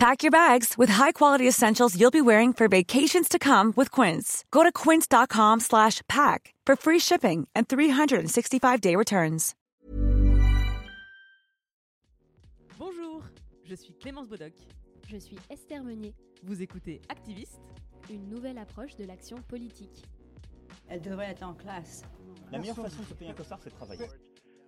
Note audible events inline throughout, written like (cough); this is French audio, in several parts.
Pack your bags with high-quality essentials you'll be wearing for vacations to come with Quince. Go to quince.com slash pack for free shipping and 365-day returns. Bonjour, je suis Clémence Bodoc. Je suis Esther Meunier. Vous écoutez Activiste Une nouvelle approche de l'action politique. Elle devrait être en classe. La meilleure façon de se payer un costard, c'est de travailler.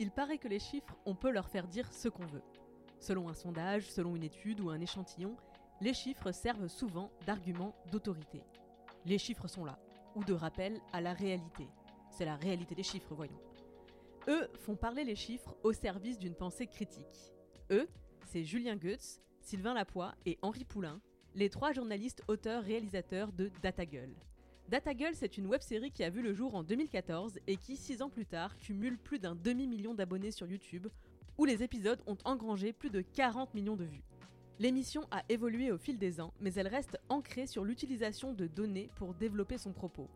Il paraît que les chiffres, on peut leur faire dire ce qu'on veut. Selon un sondage, selon une étude ou un échantillon, les chiffres servent souvent d'argument d'autorité. Les chiffres sont là, ou de rappel à la réalité. C'est la réalité des chiffres, voyons. Eux font parler les chiffres au service d'une pensée critique. Eux, c'est Julien Goetz, Sylvain Lapoix et Henri Poulain, les trois journalistes auteurs-réalisateurs de DataGull. DataGull, c'est une web-série qui a vu le jour en 2014 et qui, six ans plus tard, cumule plus d'un demi-million d'abonnés sur YouTube, où les épisodes ont engrangé plus de 40 millions de vues. L'émission a évolué au fil des ans, mais elle reste ancrée sur l'utilisation de données pour développer son propos.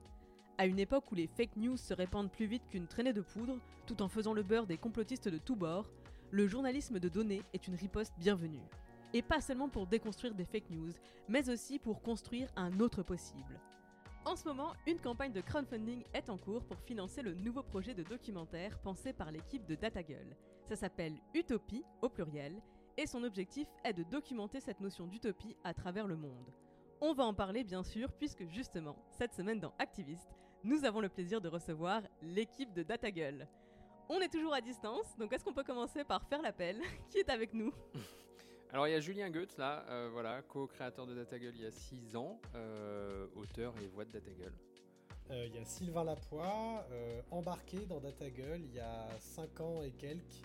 À une époque où les fake news se répandent plus vite qu'une traînée de poudre, tout en faisant le beurre des complotistes de tous bords, le journalisme de données est une riposte bienvenue. Et pas seulement pour déconstruire des fake news, mais aussi pour construire un autre possible. En ce moment, une campagne de crowdfunding est en cours pour financer le nouveau projet de documentaire pensé par l'équipe de DataGull. Ça s'appelle Utopie au pluriel et son objectif est de documenter cette notion d'utopie à travers le monde. On va en parler bien sûr puisque justement, cette semaine dans Activist, nous avons le plaisir de recevoir l'équipe de DataGull. On est toujours à distance, donc est-ce qu'on peut commencer par faire l'appel (laughs) Qui est avec nous? (laughs) alors il y a Julien Goetz là, euh, voilà, co-créateur de DataGull il y a 6 ans, euh, auteur et voix de DataGull. Euh, il y a Sylvain Lapoix, embarqué dans DataGull il y a 5 ans et quelques,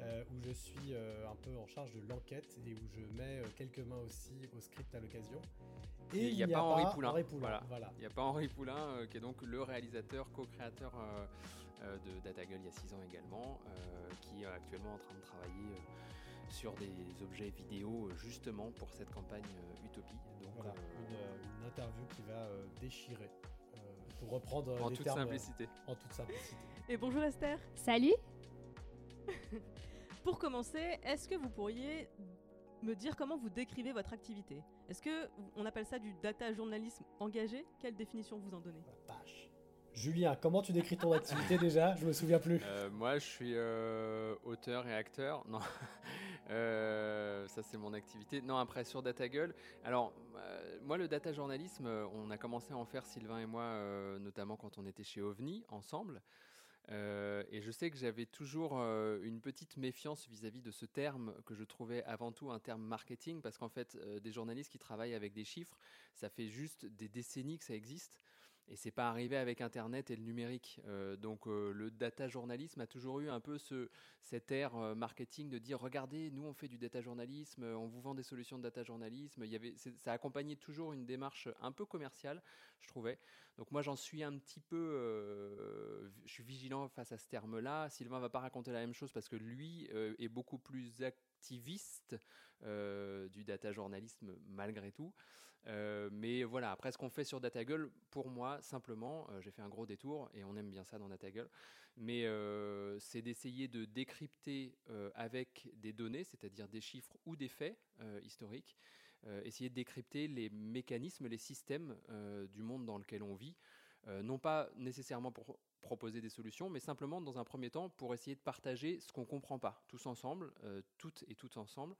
où je suis un peu en charge de l'enquête et où je mets quelques mains aussi au script à l'occasion. Et il n'y a, pas Henri Poulain. Voilà. Il n'y a pas Henri Poulain, qui est donc le réalisateur, co-créateur de DataGull il y a 6 ans également, qui est actuellement en train de travailler sur des objets vidéo euh, justement pour cette campagne euh, Utopie. Donc voilà, euh, une, interview qui va déchirer. pour reprendre en toute simplicité. En toute simplicité. Et bonjour Esther. Salut. (laughs) pour commencer, est-ce que vous pourriez me dire comment vous décrivez votre activité? Est-ce que on appelle ça du data journalisme engagé? Quelle définition vous en donnez? Julien, comment tu décris ton activité déjà? Je me souviens plus. moi, je suis auteur et acteur. Non, (laughs) euh, ça, c'est mon activité. Non, après, sur DataGull, alors, euh, moi, le data journalisme, euh, on a commencé à en faire, Sylvain et moi, notamment quand on était chez OVNI, ensemble. et je sais que j'avais toujours une petite méfiance vis-à-vis -vis de ce terme que je trouvais avant tout un terme marketing, parce qu'en fait, des journalistes qui travaillent avec des chiffres, ça fait juste des décennies que ça existe. Et c'est pas arrivé avec Internet et le numérique. Euh, donc euh, le data journalisme a toujours eu un peu ce, cet air euh, marketing de dire regardez, nous on fait du data journalisme, on vous vend des solutions de data journalisme. Il y avait, ça accompagnait toujours une démarche un peu commerciale, je trouvais. Donc moi j'en suis un petit peu, je suis vigilant face à ce terme-là. Sylvain va pas raconter la même chose parce que lui est beaucoup plus activiste du data journalisme malgré tout. Euh, mais voilà, après ce qu'on fait sur DataGull, pour moi, simplement, euh, j'ai fait un gros détour et on aime bien ça dans DataGull, mais euh, c'est d'essayer de décrypter avec des données, c'est-à-dire des chiffres ou des faits historiques, essayer de décrypter les mécanismes, les systèmes du monde dans lequel on vit, non pas nécessairement pour proposer des solutions, mais simplement dans un premier temps pour essayer de partager ce qu'on comprend pas, tous ensemble, toutes et toutes ensemble,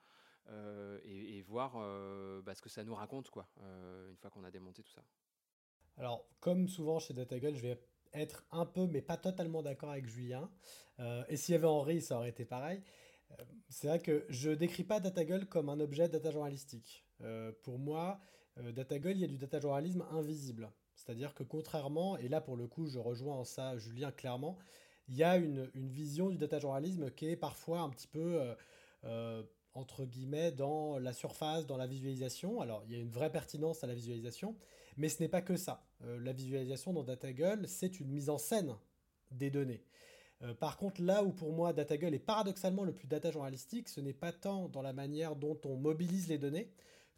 euh, et, voir euh, bah, ce que ça nous raconte, quoi, euh, une fois qu'on a démonté tout ça. Alors, comme souvent chez DataGull, je vais être un peu, mais pas totalement d'accord avec Julien. et s'il y avait Henri, ça aurait été pareil. c'est vrai que je décris pas DataGull comme un objet data journalistique. pour moi, DataGull, il y a du data journalisme invisible. C'est-à-dire que contrairement, et là pour le coup je rejoins en ça Julien clairement, il y a une, vision du data journalisme qui est parfois un petit peu, entre guillemets, dans la surface, dans la visualisation. Alors il y a une vraie pertinence à la visualisation, mais ce n'est pas que ça. Euh, la visualisation dans DataGull, c'est une mise en scène des données. par contre, là où pour moi DataGull est paradoxalement le plus data journalistique, ce n'est pas tant dans la manière dont on mobilise les données,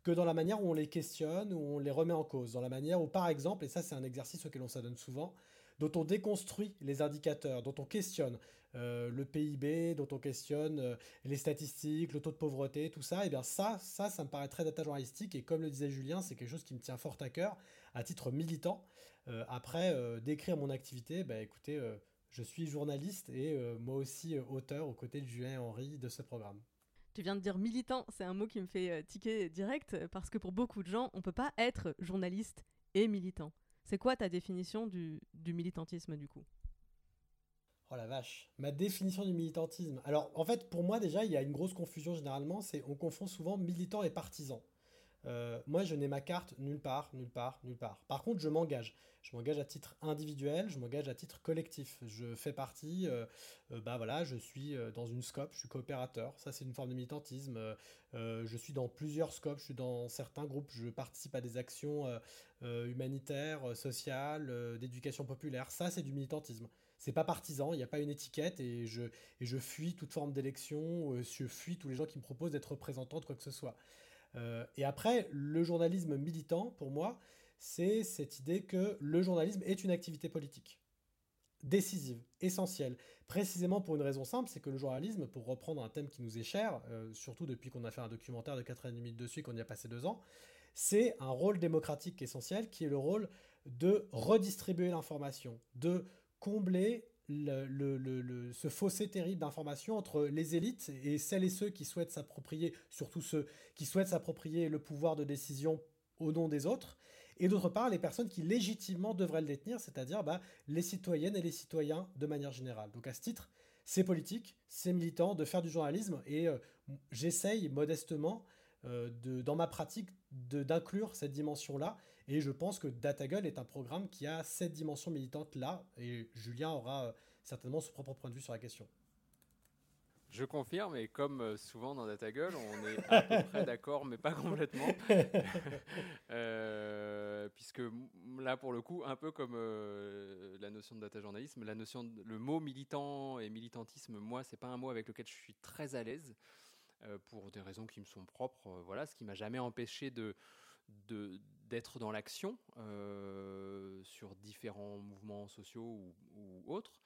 que dans la manière où on les questionne, où on les remet en cause, dans la manière où, par exemple, et ça c'est un exercice auquel on s'adonne souvent, dont on déconstruit les indicateurs, dont on questionne euh, le PIB, dont on questionne euh, les statistiques, le taux de pauvreté, tout ça, et eh bien ça, ça, ça me paraît très data journalistique, et comme le disait Julien, c'est quelque chose qui me tient fort à cœur, à titre militant. Euh, après, décrire mon activité, bah, écoutez, je suis journaliste et moi aussi auteur aux côtés de Julien et Henri de ce programme. Tu viens de dire militant, c'est un mot qui me fait tiquer direct parce que pour beaucoup de gens, on peut pas être journaliste et militant. C'est quoi ta définition du, militantisme du coup? Oh la vache, ma définition du militantisme. Alors en fait, pour moi déjà, il y a une grosse confusion généralement, c'est on confond souvent militant et partisan. Euh, moi, je n'ai ma carte nulle part, nulle part, nulle part. Par contre, je m'engage. Je m'engage à titre individuel, je m'engage à titre collectif. Je fais partie, euh, euh, bah voilà, je suis dans une scope, je suis coopérateur. Ça, c'est une forme de militantisme. je suis dans plusieurs scopes, je suis dans certains groupes, je participe à des actions humanitaires, sociales, d'éducation populaire. Ça, c'est du militantisme. C'est pas partisan, il n'y a pas une étiquette et je, et je fuis toute forme d'élection, je fuis tous les gens qui me proposent d'être représentant de quoi que ce soit. Euh, et après, le journalisme militant, pour moi, c'est cette idée que le journalisme est une activité politique décisive, essentielle, précisément pour une raison simple, c'est que le journalisme, pour reprendre un thème qui nous est cher, euh, surtout depuis qu'on a fait un documentaire de 90 minutes dessus et qu'on y a passé deux ans, c'est un rôle démocratique essentiel qui est le rôle de redistribuer l'information, de combler le, ce fossé terrible d'information entre les élites et celles et ceux qui souhaitent s'approprier, surtout ceux qui souhaitent s'approprier le pouvoir de décision au nom des autres, et d'autre part les personnes qui légitimement devraient le détenir, c'est-à-dire bah, les citoyennes et les citoyens de manière générale. Donc à ce titre, c'est politique, c'est militant de faire du journalisme, et euh, j'essaye modestement euh, de, dans ma pratique d'inclure cette dimension-là. Et je pense que DataGull est un programme qui a cette dimension militante-là. Et Julien aura euh, certainement son propre point de vue sur la question. Je confirme, et comme euh, souvent dans DataGull, on est à peu près (laughs) d'accord, mais pas complètement. (laughs) puisque là, pour le coup, un peu comme la notion de data journalisme, la notion le mot militant et militantisme, moi, c'est pas un mot avec lequel je suis très à l'aise. Euh, pour des raisons qui me sont propres. Euh, voilà, ce qui m'a jamais empêché de d'être dans l'action euh, sur différents mouvements sociaux ou, autres.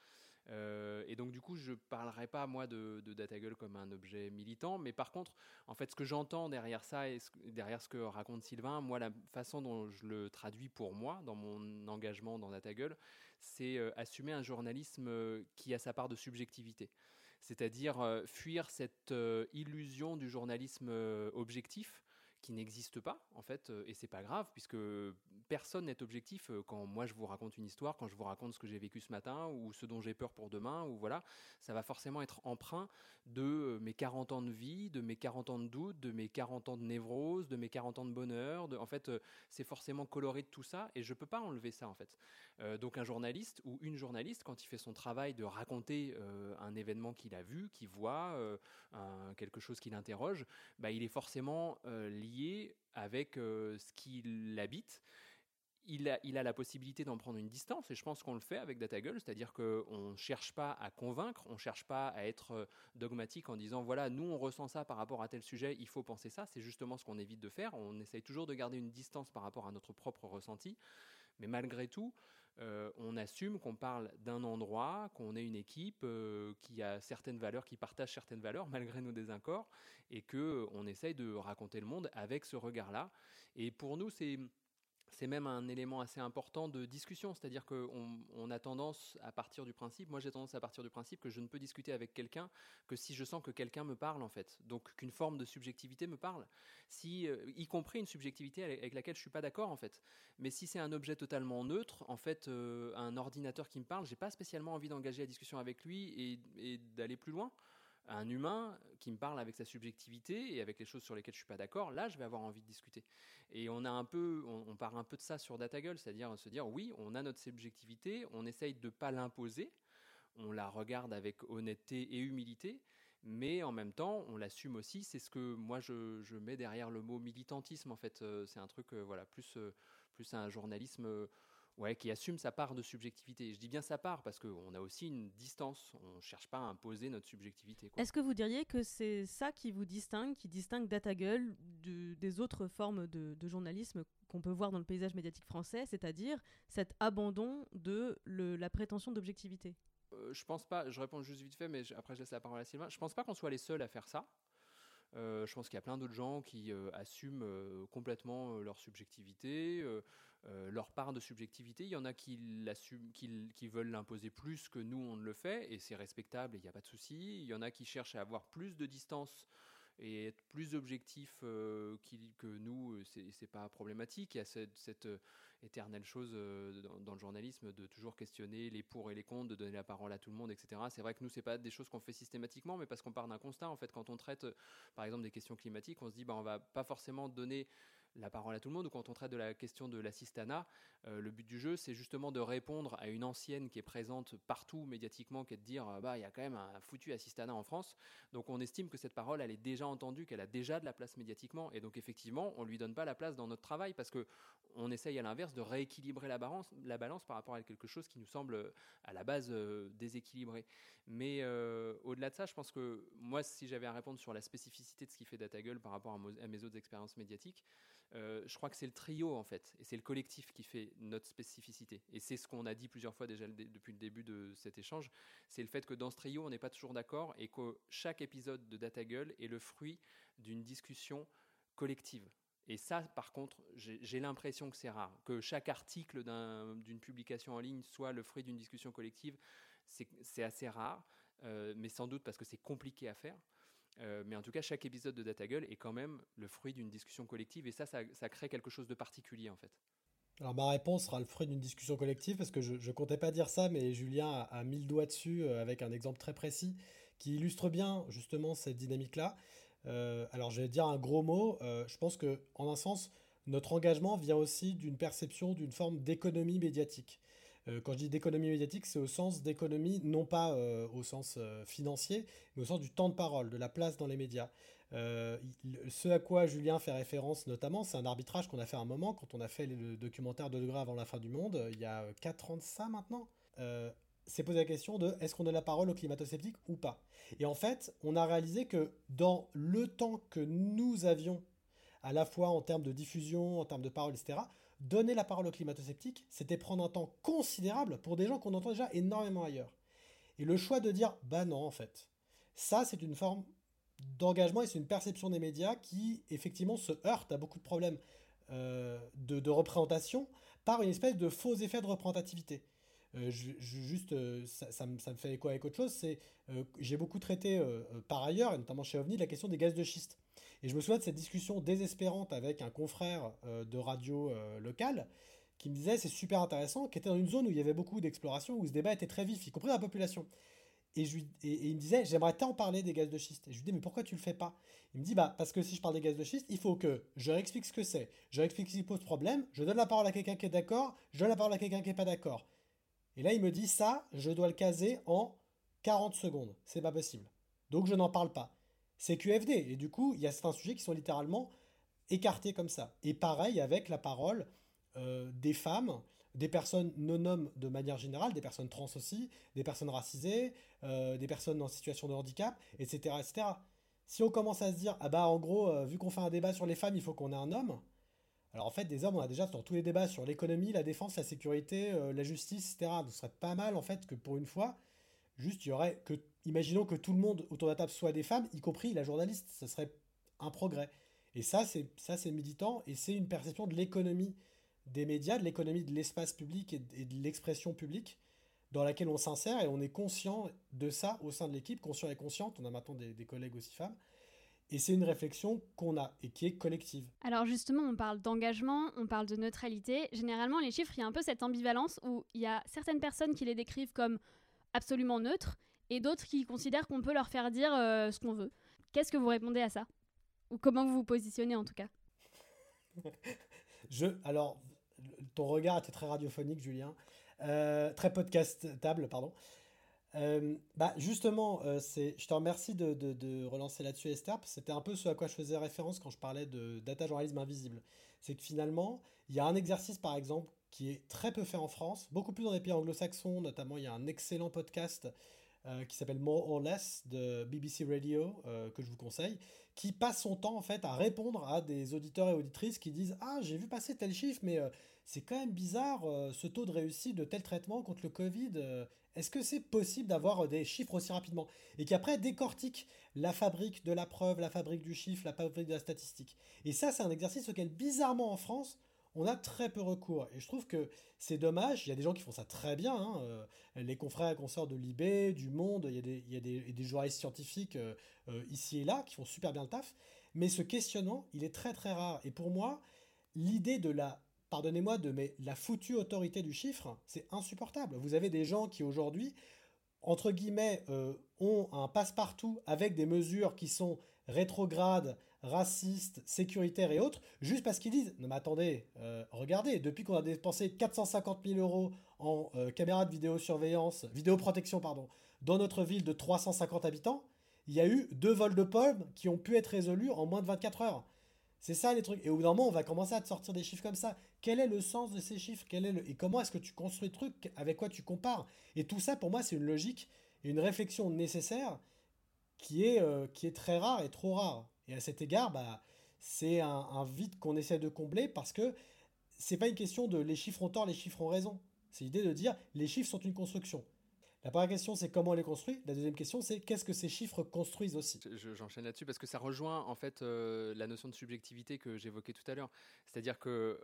et donc du coup, je parlerai pas moi de, de DataGull comme un objet militant, mais par contre, en fait, ce que j'entends derrière ça et derrière ce que raconte Sylvain, moi, la façon dont je le traduis pour moi dans mon engagement dans DataGull, c'est assumer un journalisme qui a sa part de subjectivité c'est-à-dire euh, fuir cette euh, illusion du journalisme euh, objectif qui n'existe pas en fait et c'est pas grave puisque personne n'est objectif quand moi je vous raconte une histoire quand je vous raconte ce que j'ai vécu ce matin ou ce dont j'ai peur pour demain ou voilà ça va forcément être emprunt de mes 40 ans de vie de mes 40 ans de doute de mes 40 ans de névrose de mes 40 ans de bonheur de, en fait c'est forcément coloré de tout ça et je peux pas enlever ça en fait euh, donc un journaliste ou une journaliste, quand il fait son travail de raconter euh, un événement qu'il a vu, qu'il voit, euh, quelque chose qui l'interroge, bah, il est forcément lié avec ce qui l'habite. Il a, il a, la possibilité d'en prendre une distance, et je pense qu'on le fait avec DataGull, c'est-à-dire qu'on ne cherche pas à convaincre, on ne cherche pas à être dogmatique en disant voilà, nous on ressent ça par rapport à tel sujet, il faut penser ça, c'est justement ce qu'on évite de faire, on essaye toujours de garder une distance par rapport à notre propre ressenti, mais malgré tout, euh, on assume qu'on parle d'un endroit, qu'on est une équipe euh, qui a certaines valeurs, qui partage certaines valeurs (laughs) malgré nos désaccords, et que on essaye de raconter le monde avec ce regard-là. Et pour nous, c'est c'est même un élément assez important de discussion, c'est-à-dire qu'on on a tendance à partir du principe, moi j'ai tendance à partir du principe que je ne peux discuter avec quelqu'un que si je sens que quelqu'un me parle en fait, donc qu'une forme de subjectivité me parle, si, euh, y compris une subjectivité avec laquelle je suis pas d'accord en fait. Mais si c'est un objet totalement neutre, en fait, euh, un ordinateur qui me parle, j'ai pas spécialement envie d'engager la discussion avec lui et d'aller plus loin un humain qui me parle avec sa subjectivité et avec les choses sur lesquelles je suis pas d'accord, là, je vais avoir envie de discuter. Et on a un peu, on, part un peu de ça sur DataGull, c'est-à-dire se dire oui, on a notre subjectivité, on essaye de pas l'imposer, on la regarde avec honnêteté et humilité, mais en même temps, on l'assume aussi. C'est ce que moi je, mets derrière le mot militantisme. En fait, euh, c'est un truc, euh, voilà, plus euh, plus un journalisme ouais, qui assume sa part de subjectivité. je dis bien sa part parce qu'on a aussi une distance. On ne cherche pas à imposer notre subjectivité. Est-ce que vous diriez que c'est ça qui vous distingue, qui distingue DataGull des autres formes de, journalisme qu'on peut voir dans le paysage médiatique français, c'est-à-dire cet abandon de la prétention d'objectivité? Euh, Je pense pas, je réponds juste vite fait, mais après je laisse la parole à Sylvain. Je pense pas qu'on soit les seuls à faire ça. Euh, je pense qu'il y a plein d'autres gens qui euh, assument complètement leur subjectivité, leur part de subjectivité. Il y en a qui, veulent l'imposer plus que nous, on ne le fait, et c'est respectable, il n'y a pas de souci. Il y en a qui cherchent à avoir plus de distance et être plus objectif que nous, c'est pas problématique. Il y a cette éternelle chose dans, le journalisme de toujours questionner les pour et les contre, de donner la parole à tout le monde, etc. C'est vrai que nous, c'est pas des choses qu'on fait systématiquement, mais parce qu'on part d'un constat. En fait, quand on traite, par exemple, des questions climatiques, on se dit, bah, on va pas forcément donner la parole à tout le monde, ou quand on traite de la question de l'assistanat, euh, le but du jeu, c'est justement de répondre à une ancienne qui est présente partout médiatiquement, qui est de dire, euh, bah, il y a quand même un foutu assistanat en France. Donc on estime que cette parole, elle est déjà entendue, qu'elle a déjà de la place médiatiquement, et donc effectivement, on lui donne pas la place dans notre travail, parce que on essaye à l'inverse de rééquilibrer la balance, la balance par rapport à quelque chose qui nous semble euh, à la base déséquilibré. Mais au-delà de ça, je pense que moi, si j'avais à répondre sur la spécificité de ce qui fait DataGull par rapport à mes autres expériences médiatiques, euh, je crois que c'est le trio en fait, et c'est le collectif qui fait notre spécificité. Et c'est ce qu'on a dit plusieurs fois déjà depuis le début de cet échange, c'est le fait que dans ce trio, on n'est pas toujours d'accord et que chaque épisode de Data Gull est le fruit d'une discussion collective. Et ça, par contre, j'ai l'impression que c'est rare. Que chaque article d'une publication en ligne soit le fruit d'une discussion collective, c'est assez rare, euh, mais sans doute parce que c'est compliqué à faire. Euh, mais en tout cas, chaque épisode de DataGull est quand même le fruit d'une discussion collective et ça, ça, crée quelque chose de particulier en fait. Alors ma réponse sera le fruit d'une discussion collective parce que je, ne comptais pas dire ça, mais Julien a, mis le doigt dessus euh, avec un exemple très précis qui illustre bien justement cette dynamique-là. Alors je vais dire un gros mot. je pense que en un sens, notre engagement vient aussi d'une perception d'une forme d'économie médiatique. Euh, quand je dis d'économie médiatique, c'est au sens d'économie, non pas euh, au sens euh, financier, mais au sens du temps de parole, de la place dans les médias. ce à quoi Julien fait référence notamment, c'est un arbitrage qu'on a fait à un moment, quand on a fait le documentaire de degrés avant la fin du monde, il y a 4 ans de ça maintenant. c'est poser la question de est-ce qu'on a la parole aux climato-sceptiques ou pas? Et en fait, on a réalisé que dans le temps que nous avions, à la fois en termes de diffusion, en termes de parole, etc., donner la parole aux climato-sceptiques, c'était prendre un temps considérable pour des gens qu'on entend déjà énormément ailleurs. Et le choix de dire, bah non, en fait, ça, c'est une forme d'engagement et c'est une perception des médias qui, effectivement, se heurte à beaucoup de problèmes euh, de, représentation par une espèce de faux effet de représentativité. Euh, juste, euh, ça, me, fait écho avec autre chose, c'est j'ai beaucoup traité par ailleurs, et notamment chez OVNI, la question des gaz de schiste. Et je me souviens de cette discussion désespérante avec un confrère euh, de radio euh, locale qui me disait c'est super intéressant, qui était dans une zone où il y avait beaucoup d'exploration, où ce débat était très vif, y compris la population. Et, je il me disait j'aimerais tant parler des gaz de schiste. Et je lui dis mais pourquoi tu le fais pas? Il me dit bah parce que si je parle des gaz de schiste, il faut que je réexplique ce que c'est, je réexplique ce qui pose problème, je donne la parole à quelqu'un qui est d'accord, je donne la parole à quelqu'un qui n'est pas d'accord. Et là il me dit ça, je dois le caser en 40 secondes. C'est pas possible. Donc je n'en parle pas c'est QFD. Et du coup, il y a certains sujets qui sont littéralement écartés comme ça. Et pareil avec la parole euh, des femmes, des personnes non-hommes de manière générale, des personnes trans aussi, des personnes racisées, euh, des personnes en situation de handicap, etc., etc. Si on commence à se dire, ah bah en gros, euh, vu qu'on fait un débat sur les femmes, il faut qu'on ait un homme. Alors en fait, des hommes, on a déjà dans tous les débats sur l'économie, la défense, la sécurité, la justice, etc. Ce serait pas mal en fait que pour une fois, juste il y aurait que imaginons que tout le monde autour de la table soit des femmes, y compris la journaliste, ce serait un progrès. Et ça, c'est ça, c'est militant et c'est une perception de l'économie des médias, de l'économie de l'espace public et de l'expression publique dans laquelle on s'insère et on est conscient de ça au sein de l'équipe, conscient et consciente. On a maintenant des collègues aussi femmes. Et c'est une réflexion qu'on a et qui est collective. Alors justement, on parle d'engagement, on parle de neutralité. Généralement, les chiffres, il y a un peu cette ambivalence où il y a certaines personnes qui les décrivent comme absolument neutres et d'autres qui considèrent qu'on peut leur faire dire euh, ce qu'on veut. Qu'est-ce que vous répondez à ça? Ou comment vous vous positionnez en tout cas? (laughs) Je, alors, ton regard était très radiophonique, Julien. Euh, très podcast-table, pardon. Euh, bah justement, euh, je te remercie de, de, relancer là-dessus Esther, c'était un peu ce à quoi je faisais référence quand je parlais de data journalisme invisible. C'est que finalement, il y a un exercice par exemple qui est très peu fait en France, beaucoup plus dans les pays anglo-saxons, notamment il y a un excellent podcast qui s'appelle More or Less de BBC Radio que je vous conseille, qui passe son temps en fait à répondre à des auditeurs et auditrices qui disent ah j'ai vu passer tel chiffre mais c'est quand même bizarre euh, ce taux de réussite de tel traitement contre le Covid. Euh, est-ce que c'est possible d'avoir euh, des chiffres aussi rapidement? Et qui après décortique la fabrique de la preuve, la fabrique du chiffre, la fabrique de la statistique. Et ça, c'est un exercice auquel, bizarrement en France, on a très peu recours. Et je trouve que c'est dommage. Il y a des gens qui font ça très bien. Hein, les confrères et consorts de l'IB, du Monde, il y a des, il journalistes scientifiques ici et là qui font super bien le taf. Mais ce questionnement, il est très très rare. Et pour moi, l'idée de la pardonnez-moi de la foutue autorité du chiffre, c'est insupportable. Vous avez des gens qui aujourd'hui, entre guillemets, euh, ont un passe-partout avec des mesures qui sont rétrogrades, racistes, sécuritaires et autres, juste parce qu'ils disent, non mais attendez, euh, regardez, depuis qu'on a dépensé 450 000 euros en euh, caméras de vidéosurveillance, vidéoprotection, pardon, dans notre ville de 350 habitants, il y a eu deux vols de pommes qui ont pu être résolus en moins de 24 heures. C'est ça les trucs. Et au bout d'un moment, on va commencer à te sortir des chiffres comme ça. Quel est le sens de ces chiffres? Quel est le... Et comment est-ce que tu construis le truc? Avec quoi tu compares? Et tout ça, pour moi, c'est une logique et une réflexion nécessaire qui est, euh, qui est très rare et trop rare. Et à cet égard, bah, c'est un, vide qu'on essaie de combler parce que c'est pas une question de les chiffres ont tort, les chiffres ont raison. C'est l'idée de dire les chiffres sont une construction. La première question, c'est comment on les construit. La deuxième question, c'est qu'est-ce que ces chiffres construisent aussi. J'enchaîne là-dessus parce que ça rejoint en fait euh, la notion de subjectivité que j'évoquais tout à l'heure. C'est-à-dire que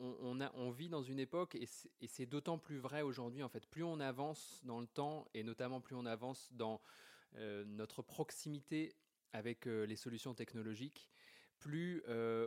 euh, on, vit dans une époque et c'est d'autant plus vrai aujourd'hui. En fait, plus on avance dans le temps et notamment plus on avance dans euh, notre proximité avec les solutions technologiques, plus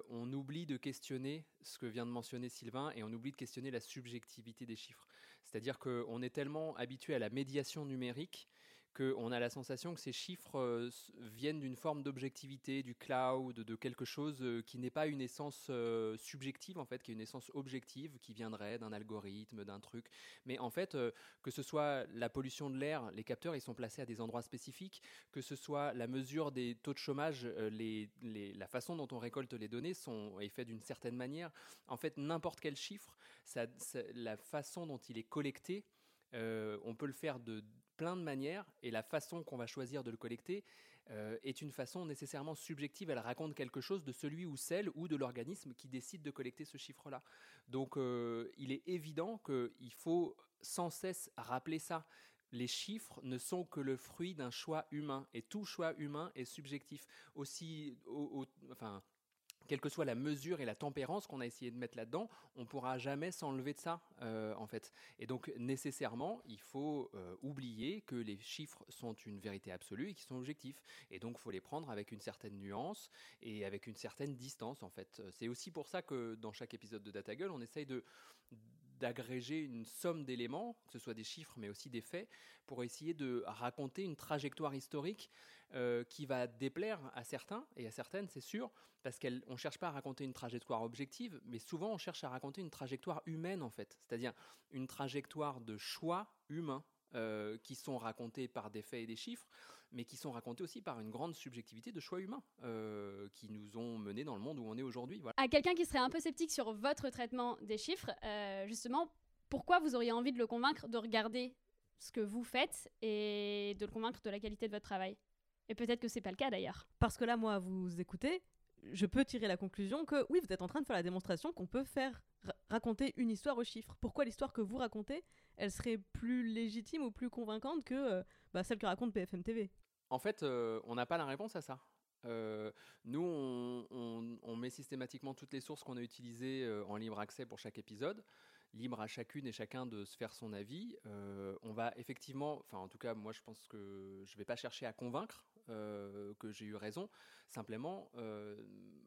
on oublie de questionner ce que vient de mentionner Sylvain et on oublie de questionner la subjectivité des chiffres. C'est-à-dire qu'on est tellement habitué à la médiation numérique qu'on a la sensation que ces chiffres euh, viennent d'une forme d'objectivité, du cloud, de quelque chose euh, qui n'est pas une essence euh, subjective, en fait, qui est une essence objective, qui viendrait d'un algorithme, d'un truc. Mais en fait, que ce soit la pollution de l'air, les capteurs, ils sont placés à des endroits spécifiques, que ce soit la mesure des taux de chômage, les, la façon dont on récolte les données sont, est faite d'une certaine manière. En fait, n'importe quel chiffre, ça, la façon dont il est collecté, on peut le faire de plein de manières et la façon qu'on va choisir de le collecter euh, est une façon nécessairement subjective. Elle raconte quelque chose de celui ou celle ou de l'organisme qui décide de collecter ce chiffre-là. Donc euh, il est évident qu'il faut sans cesse rappeler ça. Les chiffres ne sont que le fruit d'un choix humain et tout choix humain est subjectif. Aussi, enfin, quelle que soit la mesure et la tempérance qu'on a essayé de mettre là-dedans, on pourra jamais s'enlever de ça, euh, en fait. Et donc, nécessairement, il faut euh, oublier que les chiffres sont une vérité absolue et qu'ils sont objectifs. Et donc, il faut les prendre avec une certaine nuance et avec une certaine distance, en fait. C'est aussi pour ça que dans chaque épisode de DataGull, on essaye de d'agréger une somme d'éléments, que ce soit des chiffres mais aussi des faits, pour essayer de raconter une trajectoire historique euh, qui va déplaire à certains et à certaines, c'est sûr, parce qu'on ne cherche pas à raconter une trajectoire objective, mais souvent on cherche à raconter une trajectoire humaine en fait, c'est-à-dire une trajectoire de choix humains euh, qui sont racontés par des faits et des chiffres, mais qui sont racontés aussi par une grande subjectivité de choix humains euh, qui nous ont menés dans le monde où on est aujourd'hui. Voilà. À quelqu'un qui serait un peu sceptique sur votre traitement des chiffres, justement, pourquoi vous auriez envie de le convaincre de regarder ce que vous faites et de le convaincre de la qualité de votre travail? Et peut-être que c'est pas le cas d'ailleurs. Parce que là, moi, vous écoutez, je peux tirer la conclusion que oui, vous êtes en train de faire la démonstration qu'on peut faire raconter une histoire aux chiffres. Pourquoi l'histoire que vous racontez, elle serait plus légitime ou plus convaincante que euh, bah, celle que raconte BFM TV En fait, euh, on n'a pas la réponse à ça. nous, on, on, met systématiquement toutes les sources qu'on a utilisées en libre accès pour chaque épisode libre à chacune et chacun de se faire son avis. Euh, on va effectivement, enfin en tout cas moi je pense que je ne vais pas chercher à convaincre euh, que j'ai eu raison. Simplement, euh,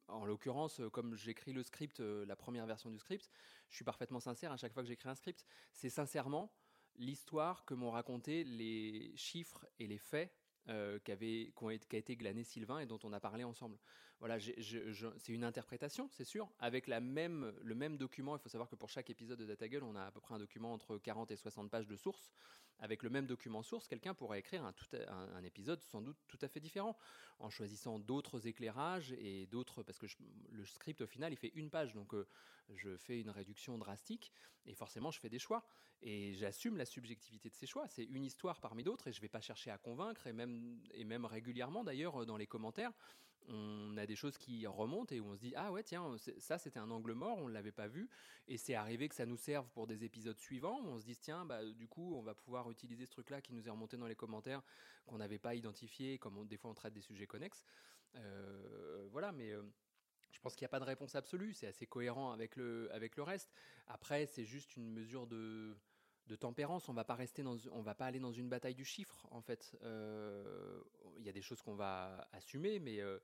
en l'occurrence, comme j'écris le script, la première version du script, je suis parfaitement sincère à chaque fois que j'écris un script. C'est sincèrement l'histoire que m'ont raconté les chiffres et les faits euh, qu'a été glané Sylvain et dont on a parlé ensemble. Voilà, c'est une interprétation, c'est sûr, avec le même document. Il faut savoir que pour chaque épisode de DataGull, on a à peu près un document entre 40 et 60 pages de sources. Avec le même document source, quelqu'un pourrait écrire un, épisode sans doute tout à fait différent, en choisissant d'autres éclairages et d'autres, parce que le script au final, il fait une page, donc euh, je fais une réduction drastique et forcément, je fais des choix et j'assume la subjectivité de ces choix. C'est une histoire parmi d'autres et je ne vais pas chercher à convaincre et même, et même régulièrement d'ailleurs dans les commentaires on a des choses qui remontent et où on se dit ah ouais tiens ça c'était un angle mort on l'avait pas vu. Et c'est arrivé que ça nous serve pour des épisodes suivants où on se dit tiens bah du coup on va pouvoir utiliser ce truc là qui nous est remonté dans les commentaires qu'on n'avait pas identifié comme des fois on traite des sujets connexes. Euh, voilà mais euh, je pense qu'il n'y a pas de réponse absolue, c'est assez cohérent avec le, avec le reste. Après, c'est juste une mesure de, de tempérance. On va pas rester dans, on va pas aller dans une bataille du chiffre en fait. Euh, il y a des choses qu'on va assumer, mais euh,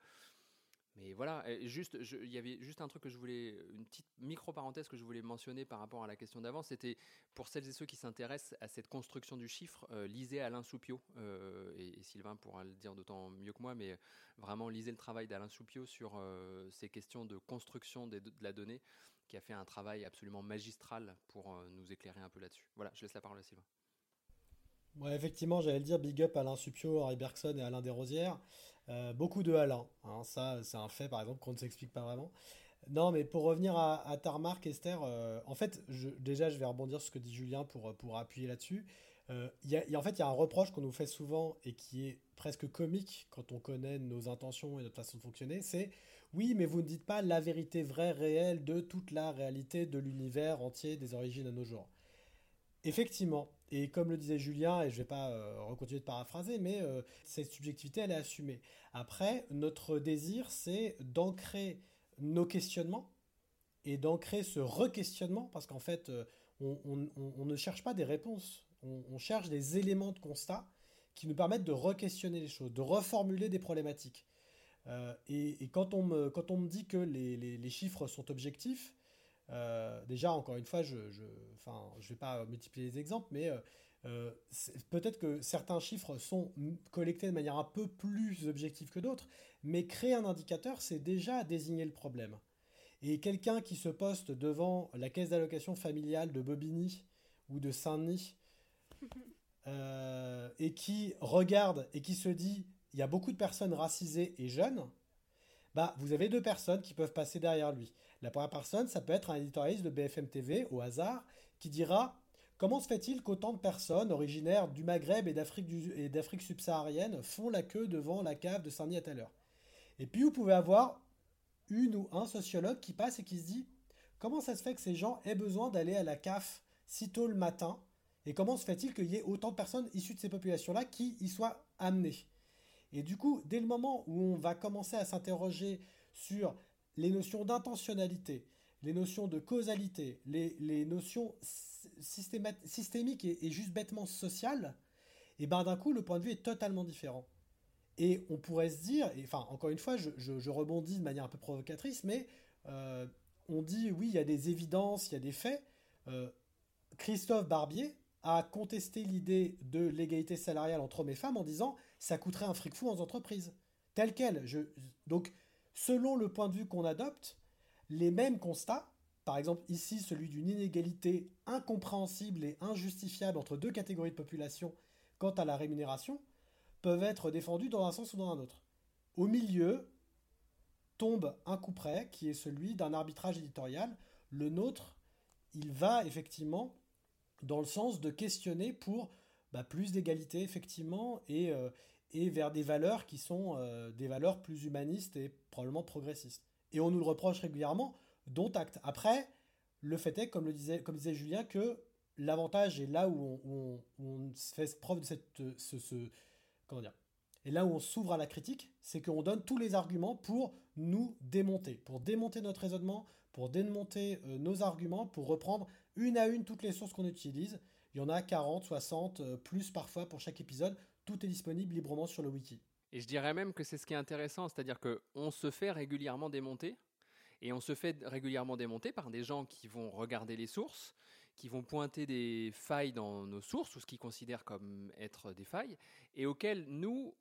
mais voilà. juste, il y avait juste un truc que je voulais, une petite micro parenthèse que je voulais mentionner par rapport à la question d'avant. C'était pour celles et ceux qui s'intéressent à cette construction du chiffre, euh, lisez Alain Soupio et, et, Sylvain pourra le dire d'autant mieux que moi, mais vraiment lisez le travail d'Alain Soupio sur ces questions de construction de la donnée qui a fait un travail absolument magistral pour euh, nous éclairer un peu là-dessus. Voilà, je laisse la parole à Sylvain. Effectivement, j'allais le dire, big up Alain Supio, Henri Bergson et Alain Desrosières. Euh, beaucoup de Alain, hein, ça c'est un fait par exemple qu'on ne s'explique pas vraiment. Non, mais pour revenir à, à ta remarque, Esther, euh, en fait, déjà je vais rebondir sur ce que dit Julien pour, pour appuyer là-dessus. Euh, en fait, il y a un reproche qu'on nous fait souvent et qui est presque comique quand on connaît nos intentions et notre façon de fonctionner, c'est oui, mais vous ne dites pas la vérité vraie, réelle de toute la réalité de l'univers entier des origines à nos jours. Effectivement, et comme le disait Julien, et je ne vais pas euh, de paraphraser, mais euh, cette subjectivité, elle est assumée. Après, notre désir, c'est d'ancrer nos questionnements et d'ancrer ce re-questionnement, parce qu'en fait, euh, on, ne cherche pas des réponses, on, cherche des éléments de constat qui nous permettent de re-questionner les choses, de reformuler des problématiques. Euh, et, quand, on me, quand on me dit que les, chiffres sont objectifs, euh, déjà, encore une fois, je ne je, je vais pas multiplier les exemples, mais euh, peut-être que certains chiffres sont collectés de manière un peu plus objective que d'autres, mais créer un indicateur, c'est déjà désigner le problème. Et quelqu'un qui se poste devant la caisse d'allocation familiale de Bobigny ou de Saint-Denis (laughs) et qui regarde et qui se dit il y a beaucoup de personnes racisées et jeunes, bah, vous avez deux personnes qui peuvent passer derrière lui. La première personne, ça peut être un éditorialiste de BFM TV, au hasard, qui dira Comment se fait-il qu'autant de personnes originaires du Maghreb et d'Afrique subsaharienne font la queue devant la cave de Saint-Denis à telle heure? Et puis vous pouvez avoir une ou un sociologue qui passe et qui se dit Comment ça se fait que ces gens aient besoin d'aller à la CAF si tôt le matin Et comment se fait-il qu'il y ait autant de personnes issues de ces populations-là qui y soient amenées? Et du coup, dès le moment où on va commencer à s'interroger sur les notions d'intentionnalité, les notions de causalité, les, notions systémiques et, juste bêtement sociales, et ben d'un coup, le point de vue est totalement différent. Et on pourrait se dire, et, enfin, encore une fois, je, rebondis de manière un peu provocatrice, mais euh, on dit, oui, il y a des évidences, il y a des faits. Euh, Christophe Barbier a contesté l'idée de l'égalité salariale entre hommes et femmes en disant ça coûterait un fric fou aux entreprises. Tel quel. Donc, selon le point de vue qu'on adopte, les mêmes constats, par exemple ici celui d'une inégalité incompréhensible et injustifiable entre deux catégories de population quant à la rémunération, peuvent être défendus dans un sens ou dans un autre. Au milieu tombe un coup près qui est celui d'un arbitrage éditorial. Le nôtre, il va effectivement dans le sens de questionner pour bah, plus d'égalité effectivement et, euh, et vers des valeurs qui sont euh, des valeurs plus humanistes et probablement progressistes. Et on nous le reproche régulièrement, dont acte. Après, le fait est, comme le disait, comme disait Julien, que l'avantage est là où on, fait preuve de cette, ce, comment dire, Et là où on s'ouvre à la critique, c'est qu'on donne tous les arguments pour nous démonter, pour démonter notre raisonnement, pour démonter euh, nos arguments, pour reprendre une à une toutes les sources qu'on utilise. Il y en a 40, 60, euh, plus parfois pour chaque épisode. Tout est disponible librement sur le wiki. Et je dirais même que c'est ce qui est intéressant, c'est-à-dire qu'on se fait régulièrement démonter, et on se fait régulièrement démonter par des gens qui vont regarder les sources, qui vont pointer des failles dans nos sources, ou ce qu'ils considèrent comme être des failles, et auxquelles nous,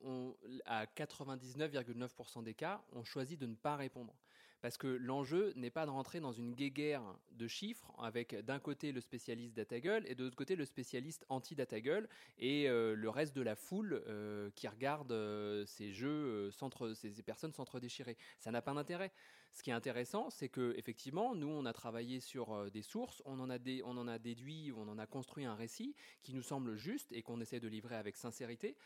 à 99,9% des cas, on choisit de ne pas répondre. Parce que l'enjeu n'est pas de rentrer dans une guéguerre de chiffres avec d'un côté le spécialiste DataGull et de l'autre côté le spécialiste anti-DataGull et euh, le reste de la foule euh, qui regarde euh, ces jeux, ces, personnes s'entre-déchirer. Ça n'a pas d'intérêt. Ce qui est intéressant, c'est que effectivement, nous, on a travaillé sur des sources, on en a, on en a déduit, on en a construit un récit qui nous semble juste et qu'on essaie de livrer avec sincérité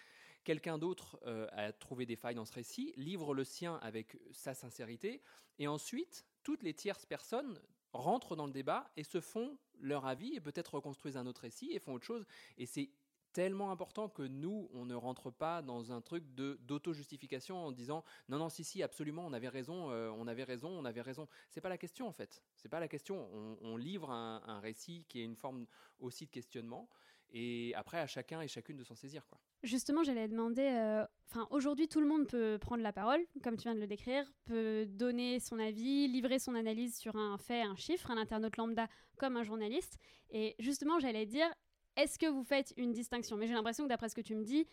quelqu'un d'autre euh, a trouvé des failles dans ce récit, livre le sien avec sa sincérité, et ensuite, toutes les tierces personnes rentrent dans le débat et se font leur avis et peut-être reconstruisent un autre récit et font autre chose. Et c'est tellement important que nous, on ne rentre pas dans un truc de d'auto-justification en disant non non si si absolument on avait raison, euh, on avait raison, on avait raison. C'est pas la question en fait. C'est pas la question. On, livre un, un, récit qui est une forme aussi de questionnement et après, à chacun et chacune de s'en saisir. Quoi. Justement, j'allais demander, euh, aujourd'hui, tout le monde peut prendre la parole, comme tu viens de le décrire, peut donner son avis, livrer son analyse sur un fait, un chiffre, un internaute lambda comme un journaliste. Et justement, j'allais dire, est-ce que vous faites une distinction? Mais j'ai l'impression que d'après ce que tu me dis,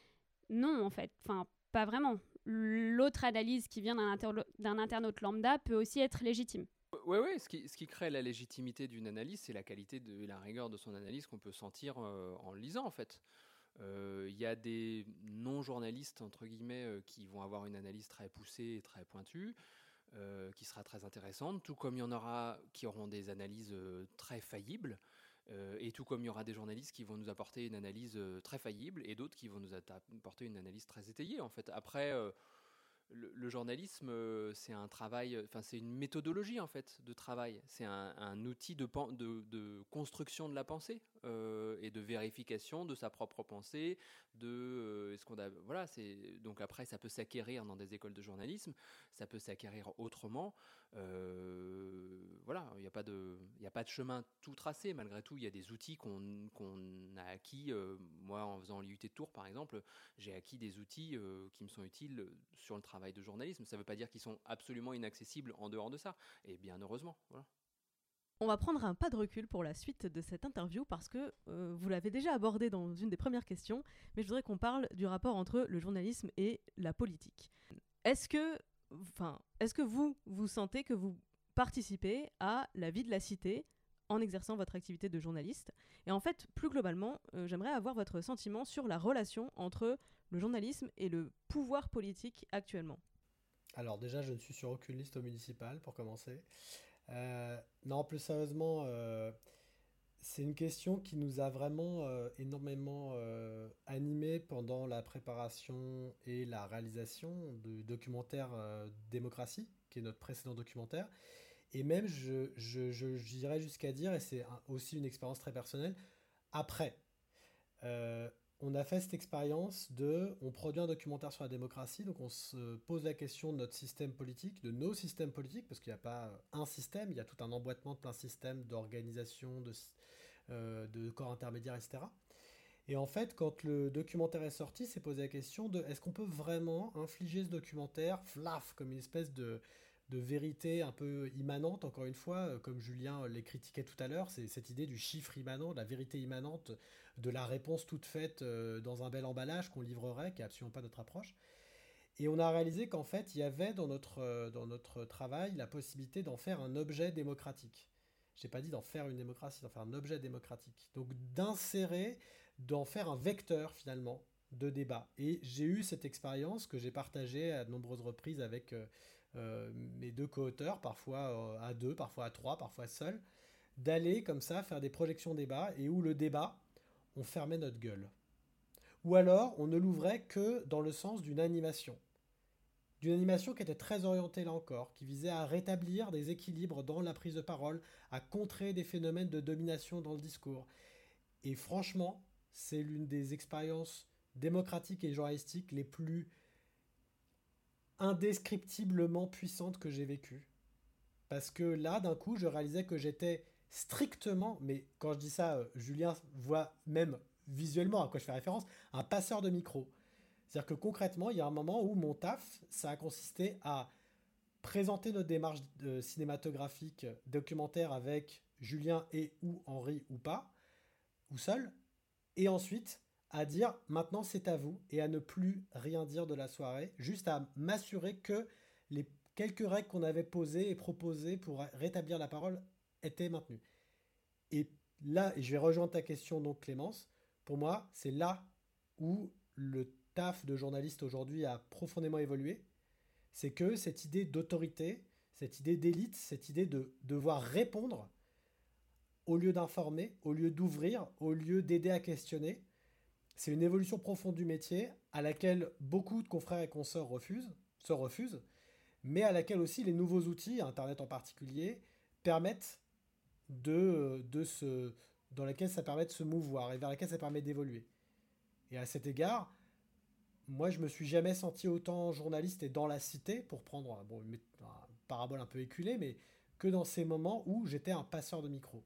non, en fait. Enfin, pas vraiment. L'autre analyse qui vient d'un internaute lambda peut aussi être légitime. Oui, oui, ce qui, crée la légitimité d'une analyse, c'est la qualité de la rigueur de son analyse qu'on peut sentir euh, en lisant, en fait. Euh, il y a des non-journalistes, entre guillemets, euh, qui vont avoir une analyse très poussée et très pointue, qui sera très intéressante, tout comme il y en aura qui auront des analyses très faillibles, et tout comme il y aura des journalistes qui vont nous apporter une analyse très faillible, et d'autres qui vont nous apporter une analyse très étayée, en fait. Après le, journalisme, euh, c'est un travail, enfin c'est une méthodologie en fait de travail. C'est un, outil de, de, construction de la pensée euh, et de vérification de sa propre pensée. De euh, ce qu'on a, voilà, c'est donc après ça peut s'acquérir dans des écoles de journalisme, ça peut s'acquérir autrement. voilà, il n'y a pas de, il a pas de chemin tout tracé. Malgré tout, il y a des outils qu'on a acquis. moi, en faisant l'IUT de Tours par exemple, j'ai acquis des outils qui me sont utiles sur le travail de journalisme. Ça ne veut pas dire qu'ils sont absolument inaccessibles en dehors de ça. Et bien heureusement. Voilà. On va prendre un pas de recul pour la suite de cette interview parce que euh, vous l'avez déjà abordé dans une des premières questions, mais je voudrais qu'on parle du rapport entre le journalisme et la politique. Est-ce que, enfin, est-ce que vous vous sentez que vous participez à la vie de la cité en exerçant votre activité de journaliste? Et en fait, plus globalement, euh, j'aimerais avoir votre sentiment sur la relation entre le journalisme et le pouvoir politique actuellement Alors déjà, je ne suis sur aucune liste municipale pour commencer. Euh, non, plus sérieusement, euh, c'est une question qui nous a vraiment euh, énormément animés pendant la préparation et la réalisation du documentaire Démocratie, qui est notre précédent documentaire. Et même, je, je, dirais jusqu'à dire, et c'est aussi une expérience très personnelle, après on a fait cette expérience de, on produit un documentaire sur la démocratie, donc on se pose la question de notre système politique, de nos systèmes politiques, parce qu'il n'y a pas un système, il y a tout un emboîtement de plein de systèmes d'organisation, de, euh, corps intermédiaires, etc. Et en fait, quand le documentaire est sorti, c'est posé la question de est-ce qu'on peut vraiment infliger ce documentaire, flaf, comme une espèce de, de vérité un peu immanente, encore une fois, euh, comme Julien les critiquait tout à l'heure, c'est cette idée du chiffre immanent, de la vérité immanente, de la réponse toute faite euh, dans un bel emballage qu'on livrerait, qui n'est absolument pas notre approche. Et on a réalisé qu'en fait, il y avait dans notre, euh, dans notre travail la possibilité d'en faire un objet démocratique. Je n'ai pas dit d'en faire une démocratie, d'en faire un objet démocratique. Donc d'insérer, d'en faire un vecteur finalement de débat. Et j'ai eu cette expérience que j'ai partagée à de nombreuses reprises avec mes deux co-auteurs, parfois à deux, parfois à trois, parfois seuls, d'aller comme ça faire des projections débat et où le débat, on fermait notre gueule. Ou alors, on ne l'ouvrait que dans le sens d'une animation. D'une animation qui était très orientée là encore, qui visait à rétablir des équilibres dans la prise de parole, à contrer des phénomènes de domination dans le discours. Et franchement, c'est l'une des expériences démocratiques et journalistiques les plus indescriptiblement puissante que j'ai vécue. Parce que là, d'un coup, je réalisais que j'étais strictement, mais quand je dis ça, euh, Julien voit même visuellement à quoi je fais référence, un passeur de micro. C'est-à-dire que concrètement, il y a un moment où mon taf, ça a consisté à présenter notre démarche de cinématographique documentaire avec Julien et ou Henri ou pas, ou seul, et ensuite à dire maintenant c'est à vous et à ne plus rien dire de la soirée, juste à m'assurer que les quelques règles qu'on avait posées et proposées pour rétablir la parole étaient maintenues. Et là, je vais rejoindre ta question donc Clémence, pour moi c'est là où le taf de journaliste aujourd'hui a profondément évolué, c'est que cette idée d'autorité, cette idée d'élite, cette idée de devoir répondre au lieu d'informer, au lieu d'ouvrir, au lieu d'aider à questionner, c'est une évolution profonde du métier à laquelle beaucoup de confrères et consoeurs refusent, se refusent, mais à laquelle aussi les nouveaux outils, Internet en particulier, permettent de, se, dans laquelle ça permet de se mouvoir et vers laquelle ça permet d'évoluer. Et à cet égard, moi je me suis jamais senti autant journaliste et dans la cité, pour prendre bon, une parabole un peu éculée, mais que dans ces moments où j'étais un passeur de micro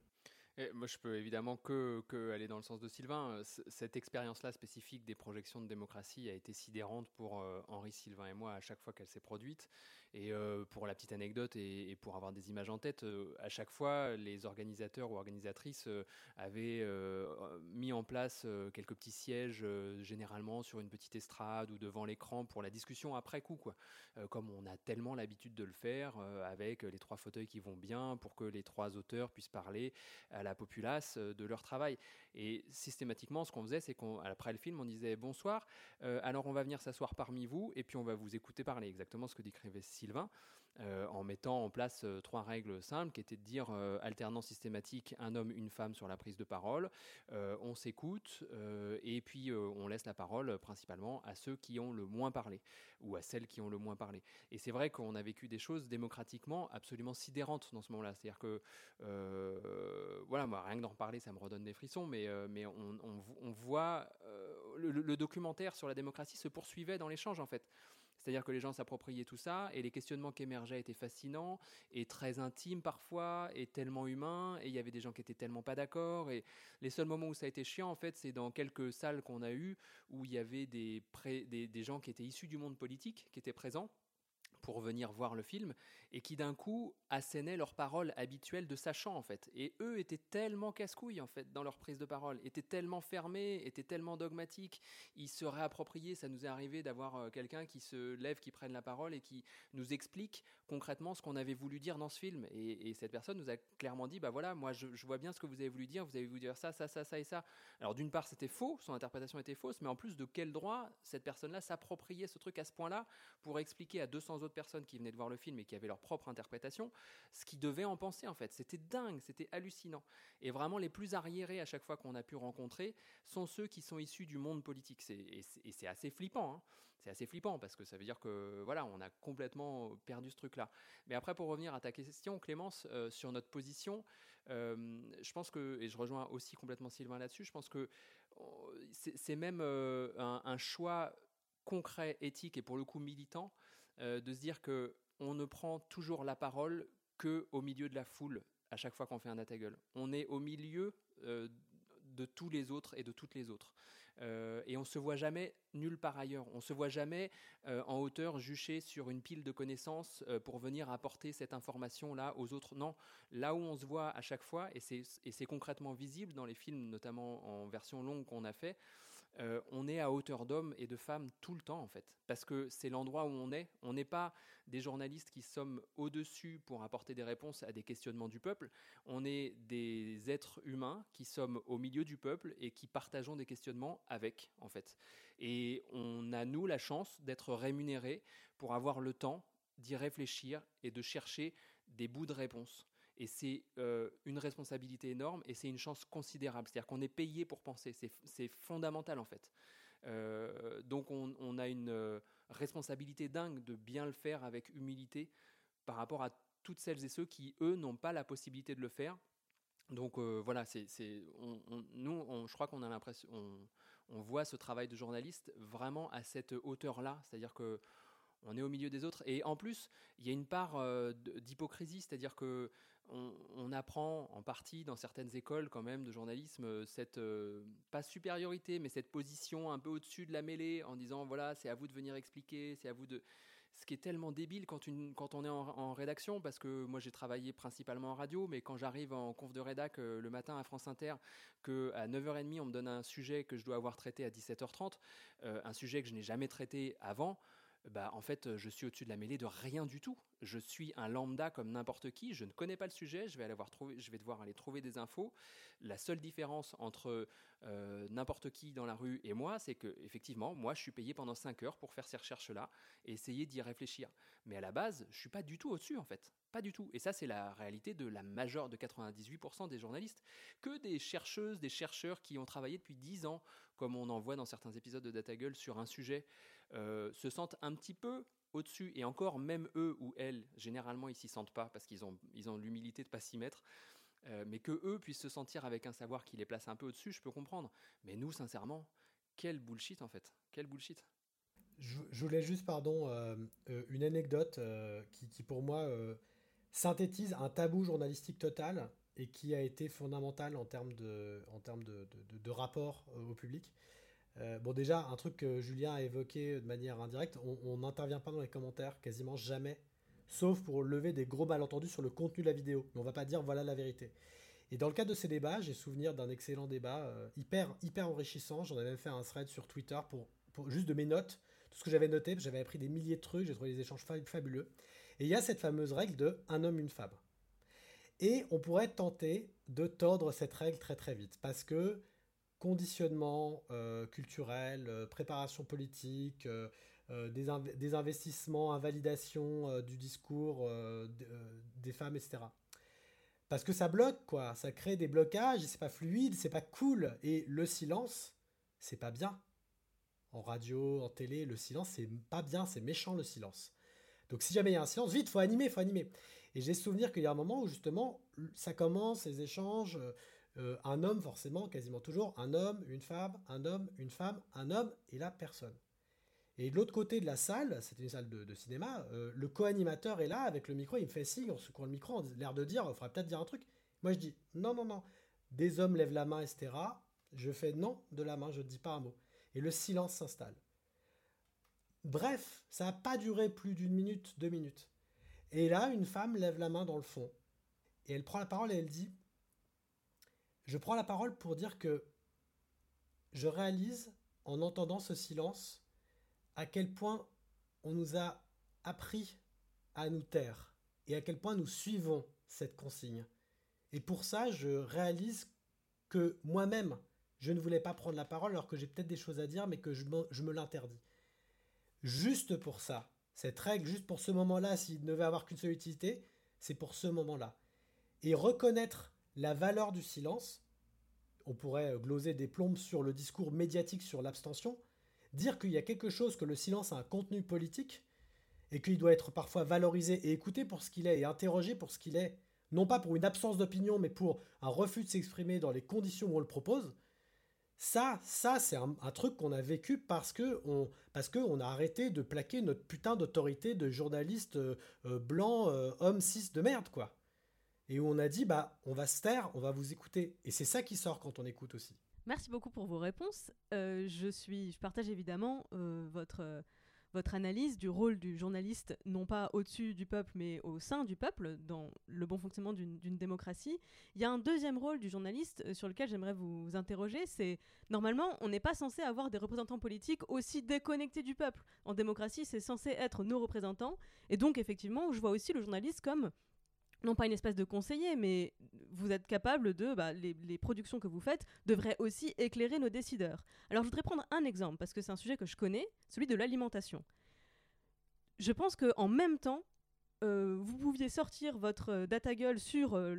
moi, je peux évidemment que, aller dans le sens de Sylvain. Euh, cette expérience-là spécifique des projections de démocratie a été sidérante pour euh, Henri, Sylvain et moi à chaque fois qu'elle s'est produite. Et euh, pour la petite anecdote et, pour avoir des images en tête, à chaque fois, les organisateurs ou organisatrices avaient mis en place quelques petits sièges, généralement sur une petite estrade ou devant l'écran pour la discussion après coup, quoi. comme on a tellement l'habitude de le faire, avec les trois fauteuils qui vont bien pour que les trois auteurs puissent parler populace euh, de leur travail. Et systématiquement, ce qu'on faisait, c'est qu'après le film, on disait bonsoir, euh, alors on va venir s'asseoir parmi vous et puis on va vous écouter parler. Exactement ce que décrivait Sylvain. Euh, en mettant en place euh, trois règles simples qui étaient de dire euh, alternance systématique, un homme, une femme sur la prise de parole, on s'écoute et puis on laisse la parole principalement à ceux qui ont le moins parlé ou à celles qui ont le moins parlé. Et c'est vrai qu'on a vécu des choses démocratiquement absolument sidérantes dans ce moment-là. C'est-à-dire que, voilà, moi, rien que d'en parler, ça me redonne des frissons, mais, mais on, voit le, le documentaire sur la démocratie se poursuivait dans l'échange en fait. C'est-à-dire que les gens s'appropriaient tout ça et les questionnements qui émergeaient étaient fascinants et très intimes parfois et tellement humains et il y avait des gens qui étaient tellement pas d'accord et les seuls moments où ça a été chiant en fait c'est dans quelques salles qu'on a eues où il y avait des, gens qui étaient issus du monde politique qui étaient présents pour venir voir le film et qui d'un coup assénaient leurs paroles habituelles de sachant en fait. Et eux étaient tellement casse-couilles en fait dans leur prise de parole, étaient tellement fermés, étaient tellement dogmatiques, ils se réappropriaient. Ça nous est arrivé d'avoir euh, quelqu'un qui se lève, qui prenne la parole et qui nous explique concrètement ce qu'on avait voulu dire dans ce film. Et, cette personne nous a clairement dit, bah voilà, moi je, vois bien ce que vous avez voulu dire, vous avez voulu dire ça, ça, ça, ça et ça. Alors d'une part c'était faux, son interprétation était fausse, mais en plus de quel droit cette personne-là s'appropriait ce truc à ce point-là pour expliquer à 200 autres personnes qui venaient de voir le film et qui avaient leur propre interprétation, ce qu'ils devaient en penser en fait. C'était dingue, c'était hallucinant. Et vraiment, les plus arriérés à chaque fois qu'on a pu rencontrer sont ceux qui sont issus du monde politique. Et c'est assez flippant. Hein. C'est assez flippant parce que ça veut dire que voilà, on a complètement perdu ce truc-là. Mais après, pour revenir à ta question, Clémence, euh, sur notre position, euh, je pense que, et je rejoins aussi complètement Sylvain là-dessus, je pense que c'est même euh, un choix concret, éthique et pour le coup militant euh, de se dire que on ne prend toujours la parole que au milieu de la foule à chaque fois qu'on fait un data gueule. On est au milieu euh, de tous les autres et de toutes les autres. Euh, et on se voit jamais nulle part ailleurs. On se voit jamais en hauteur juché sur une pile de connaissances pour venir apporter cette information-là aux autres. Non, là où on se voit à chaque fois, et c'est concrètement visible dans les films, notamment en version longue qu'on a fait, euh, on est à hauteur d'hommes et de femmes tout le temps en fait, parce que c'est l'endroit où on est. On n'est pas des journalistes qui sommes au-dessus pour apporter des réponses à des questionnements du peuple. On est des êtres humains qui sommes au milieu du peuple et qui partageons des questionnements avec en fait. Et on a nous la chance d'être rémunérés pour avoir le temps d'y réfléchir et de chercher des bouts de réponses. Et c'est euh, une responsabilité énorme et c'est une chance considérable. C'est-à-dire qu'on est payé pour penser. C'est fondamental en fait. Euh, donc on, a une euh, responsabilité dingue de bien le faire avec humilité par rapport à toutes celles et ceux qui, eux, n'ont pas la possibilité de le faire. Donc voilà, c'est, nous, je crois qu'on a l'impression, on, voit ce travail de journaliste vraiment à cette hauteur-là, c'est-à-dire que on est au milieu des autres. Et en plus, il y a une part d'hypocrisie, c'est-à-dire que on, apprend en partie dans certaines écoles quand même de journalisme euh, cette euh, pas supériorité, mais cette position un peu au-dessus de la mêlée en disant voilà c'est à vous de venir expliquer, c'est à vous de ce qui est tellement débile quand, on est en, rédaction, parce que moi j'ai travaillé principalement en radio, mais quand j'arrive en conf de rédac le matin à France Inter, que à 9h30 on me donne un sujet que je dois avoir traité à 17h30, un sujet que je n'ai jamais traité avant, bah, en fait, je suis au-dessus de la mêlée de rien du tout. Je suis un lambda comme n'importe qui. Je ne connais pas le sujet. Je vais, devoir aller trouver des infos. La seule différence entre euh, n'importe qui dans la rue et moi, c'est que, effectivement, moi, je suis payé pendant 5 heures pour faire ces recherches-là et essayer d'y réfléchir. Mais à la base, je suis pas du tout au-dessus, en fait. Pas du tout. Et ça, c'est la réalité de la majeure de 98% des journalistes. Que des chercheuses, des chercheurs qui ont travaillé depuis 10 ans, comme on en voit dans certains épisodes de Data Gueule, sur un sujet euh, se sentent un petit peu au-dessus, et encore, même eux ou elles, généralement, ils s'y sentent pas parce qu'ils ont, ils ont l'humilité de pas s'y mettre. Euh, mais que eux puissent se sentir avec un savoir qui les place un peu au-dessus, je peux comprendre. Mais nous, sincèrement, quel bullshit en fait, quel bullshit. Je, voulais juste, pardon, euh, une anecdote qui, pour moi synthétise un tabou journalistique total et qui a été fondamental en termes de, en termes de, de rapport au public. Euh, bon, déjà, un truc que Julien a évoqué de manière indirecte, on n'intervient pas dans les commentaires quasiment jamais, sauf pour lever des gros malentendus sur le contenu de la vidéo. Mais on va pas dire voilà la vérité. Et dans le cadre de ces débats, j'ai souvenir d'un excellent débat, euh, hyper, hyper enrichissant. J'en avais même fait un thread sur Twitter pour, juste de mes notes, tout ce que j'avais noté, j'avais appris des milliers de trucs, j'ai trouvé des échanges fabuleux. Et il y a cette fameuse règle de un homme, une femme. Et on pourrait tenter de tordre cette règle très très vite, parce que conditionnement euh, culturel, euh, préparation politique, euh, des, investissements, invalidation du discours des femmes, etc. Parce que ça bloque, quoi. Ça crée des blocages, c'est pas fluide, c'est pas cool. Et le silence, c'est pas bien. En radio, en télé, le silence, c'est pas bien, c'est méchant le silence. Donc si jamais il y a un silence, vite, faut animer, faut animer. Et j'ai souvenir qu'il y a un moment où justement, ça commence, les échanges, euh, un homme, forcément, quasiment toujours, un homme, une femme, un homme, une femme, un homme et la personne. Et de l'autre côté de la salle, c'était une salle de, cinéma, euh, le co-animateur est là avec le micro, il me fait signe en secouant le micro, l'air de dire, il faudrait peut-être dire un truc. Moi je dis, non, non, non, des hommes lèvent la main, etc. Je fais non de la main, je ne dis pas un mot. Et le silence s'installe. Bref, ça n'a pas duré plus d'une minute, deux minutes. Et là, une femme lève la main dans le fond. Et elle prend la parole et elle dit je prends la parole pour dire que je réalise, en entendant ce silence, à quel point on nous a appris à nous taire et à quel point nous suivons cette consigne. Et pour ça, je réalise que moi-même, je ne voulais pas prendre la parole alors que j'ai peut-être des choses à dire, mais que je me, l'interdis. Juste pour ça, cette règle, juste pour ce moment-là, s'il ne devait avoir qu'une seule utilité, c'est pour ce moment-là. Et reconnaître la valeur du silence, on pourrait gloser des plombes sur le discours médiatique sur l'abstention, dire qu'il y a quelque chose que le silence a un contenu politique, et qu'il doit être parfois valorisé et écouté pour ce qu'il est, et interrogé pour ce qu'il est, non pas pour une absence d'opinion, mais pour un refus de s'exprimer dans les conditions où on le propose, ça, ça c'est un, truc qu'on a vécu parce que on, parce que on a arrêté de plaquer notre putain d'autorité de journaliste euh, euh, blanc, euh, homme cis de merde, quoi et où on a dit bah on va se taire, on va vous écouter. Et c'est ça qui sort quand on écoute aussi. Merci beaucoup pour vos réponses. Euh, je suis, je partage évidemment euh, votre votre analyse du rôle du journaliste, non pas au-dessus du peuple, mais au sein du peuple, dans le bon fonctionnement d'une démocratie. Il y a un deuxième rôle du journaliste euh, sur lequel j'aimerais vous interroger, c'est normalement, on n'est pas censé avoir des représentants politiques aussi déconnectés du peuple. En démocratie, c'est censé être nos représentants. Et donc, effectivement, je vois aussi le journaliste comme non pas une espèce de conseiller, mais vous êtes capable de, bah, les, productions que vous faites devraient aussi éclairer nos décideurs. Alors je voudrais prendre un exemple, parce que c'est un sujet que je connais, celui de l'alimentation. Je pense qu'en même temps, euh, vous pouviez sortir votre euh, data gueule sur euh,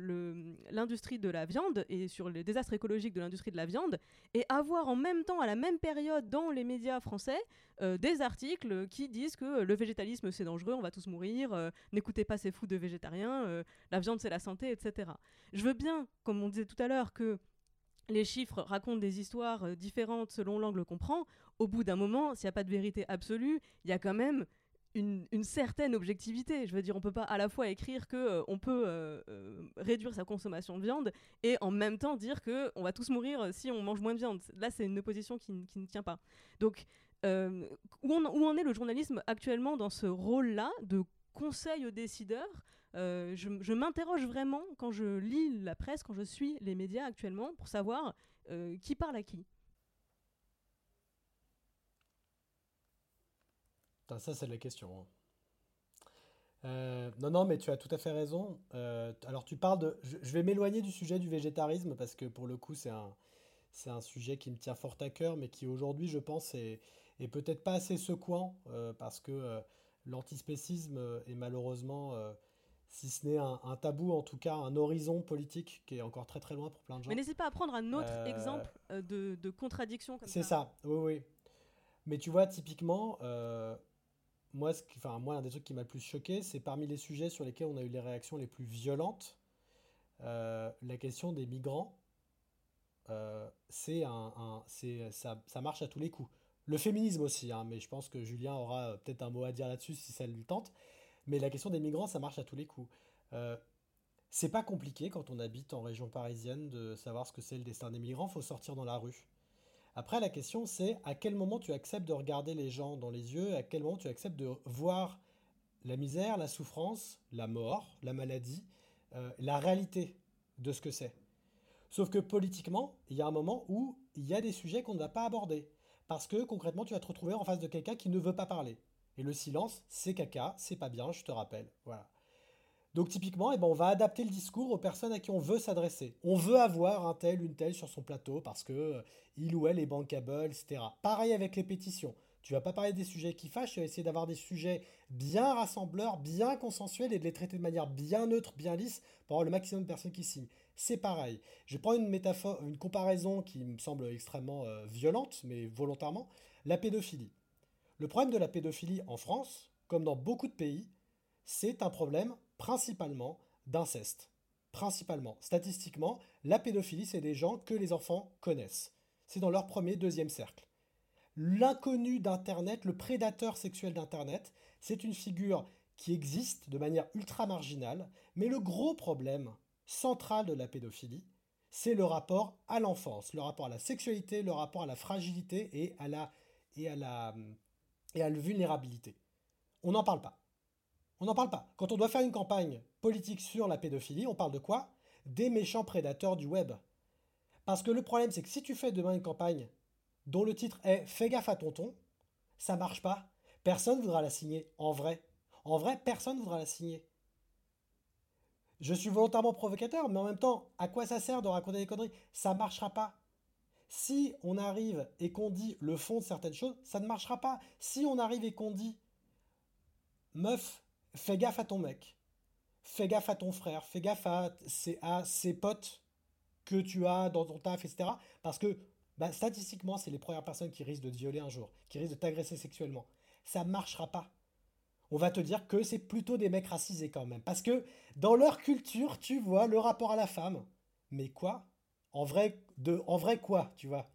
l'industrie de la viande et sur les désastres écologiques de l'industrie de la viande et avoir en même temps, à la même période, dans les médias français, des articles qui disent que le végétalisme c'est dangereux, on va tous mourir, n'écoutez pas ces fous de végétariens, la viande c'est la santé, etc. Je veux bien, comme on disait tout à l'heure, que les chiffres racontent des histoires différentes selon l'angle qu'on prend. Au bout d'un moment, s'il n'y a pas de vérité absolue, il y a quand même une, certaine objectivité. Je veux dire, on peut pas à la fois écrire que euh, on peut euh, euh, réduire sa consommation de viande et en même temps dire que on va tous mourir si on mange moins de viande. Là, c'est une opposition qui, qui, ne tient pas. Donc, où, où en est le journalisme actuellement dans ce rôle-là de conseil aux décideurs? Je, je m'interroge vraiment quand je lis la presse, quand je suis les médias actuellement, pour savoir qui parle à qui. Ça, c'est la question. Hein. Euh, non, non, mais tu as tout à fait raison. Euh, alors, tu parles de. Je, vais m'éloigner du sujet du végétarisme parce que pour le coup, c'est un, c'est un sujet qui me tient fort à cœur, mais qui aujourd'hui, je pense, est, est peut-être pas assez secouant euh, parce que l'antispécisme est malheureusement, si ce n'est un, tabou, en tout cas un horizon politique qui est encore très très loin pour plein de gens. Mais n'hésite pas à prendre un autre exemple de, de, contradiction comme ça. C'est ça, oui, oui. Mais tu vois, typiquement moi, ce enfin, moi, un des trucs qui m'a le plus choqué, c'est parmi les sujets sur lesquels on a eu les réactions les plus violentes, euh, la question des migrants. Euh, c'est un, ça, ça, marche à tous les coups. Le féminisme aussi, hein, mais je pense que Julien aura euh, peut-être un mot à dire là-dessus si ça lui tente. Mais la question des migrants, ça marche à tous les coups. c'est pas compliqué quand on habite en région parisienne de savoir ce que c'est le destin des migrants. Faut sortir dans la rue. Après, la question, c'est à quel moment tu acceptes de regarder les gens dans les yeux, à quel moment tu acceptes de voir la misère, la souffrance, la mort, la maladie, euh, la réalité de ce que c'est. Sauf que politiquement, il y a un moment où il y a des sujets qu'on ne va pas aborder. Parce que concrètement, tu vas te retrouver en face de quelqu'un qui ne veut pas parler. Et le silence, c'est caca, c'est pas bien, je te rappelle. Voilà. Donc typiquement, eh ben, on va adapter le discours aux personnes à qui on veut s'adresser. On veut avoir un tel, une telle sur son plateau parce que euh, il ou elle est bankable, etc. Pareil avec les pétitions. Tu vas pas parler des sujets qui fâchent, tu vas essayer d'avoir des sujets bien rassembleurs, bien consensuels et de les traiter de manière bien neutre, bien lisse pour avoir le maximum de personnes qui signent. C'est pareil. Je prends une métaphore, une comparaison qui me semble extrêmement euh, violente, mais volontairement, la pédophilie. Le problème de la pédophilie en France, comme dans beaucoup de pays, c'est un problème principalement d'inceste. Principalement. Statistiquement, la pédophilie, c'est des gens que les enfants connaissent. C'est dans leur premier, deuxième cercle. L'inconnu d'Internet, le prédateur sexuel d'Internet, c'est une figure qui existe de manière ultra marginale, mais le gros problème central de la pédophilie, c'est le rapport à l'enfance, le rapport à la sexualité, le rapport à la fragilité et à la, et à la, et à la vulnérabilité. On n'en parle pas. On n'en parle pas. Quand on doit faire une campagne politique sur la pédophilie, on parle de quoi? Des méchants prédateurs du web. Parce que le problème, c'est que si tu fais demain une campagne dont le titre est Fais gaffe à tonton, ça marche pas. Personne ne voudra la signer. En vrai. En vrai, personne ne voudra la signer. Je suis volontairement provocateur, mais en même temps, à quoi ça sert de raconter des conneries? Ça marchera pas. Si on arrive et qu'on dit le fond de certaines choses, ça ne marchera pas. Si on arrive et qu'on dit meuf, fais gaffe à ton mec, fais gaffe à ton frère, fais gaffe à ses, potes que tu as dans ton taf, etc. Parce que bah, statistiquement, c'est les premières personnes qui risquent de te violer un jour, qui risquent de t'agresser sexuellement. Ça ne marchera pas. On va te dire que c'est plutôt des mecs racisés quand même. Parce que dans leur culture, tu vois le rapport à la femme. Mais quoi? En vrai, de, en vrai quoi, tu vois?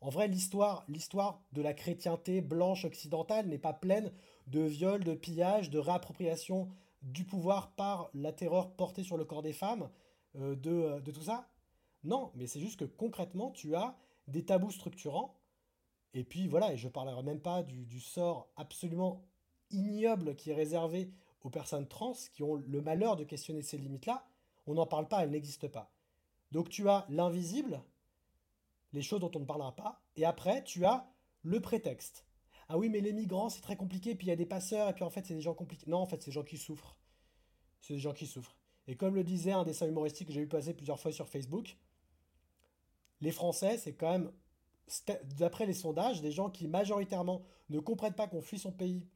En vrai, l'histoire, l'histoire de la chrétienté blanche occidentale n'est pas pleine de viol, de pillage, de réappropriation du pouvoir par la terreur portée sur le corps des femmes, euh, euh, de, tout ça? Non, mais c'est juste que concrètement, tu as des tabous structurants. Et puis voilà, et je ne parlerai même pas du, sort absolument ignoble qui est réservé aux personnes trans qui ont le malheur de questionner ces limites-là. On n'en parle pas, elles n'existent pas. Donc tu as l'invisible, les choses dont on ne parlera pas, et après tu as le prétexte ah oui, mais les migrants, c'est très compliqué, puis il y a des passeurs, et puis en fait, c'est des gens compliqués. Non, en fait, c'est des gens qui souffrent. C'est des gens qui souffrent. Et comme le disait un dessin humoristique que j'ai vu passer plusieurs fois sur Facebook, les Français, c'est quand même, d'après les sondages, des gens qui majoritairement ne comprennent pas qu'on fuit son pays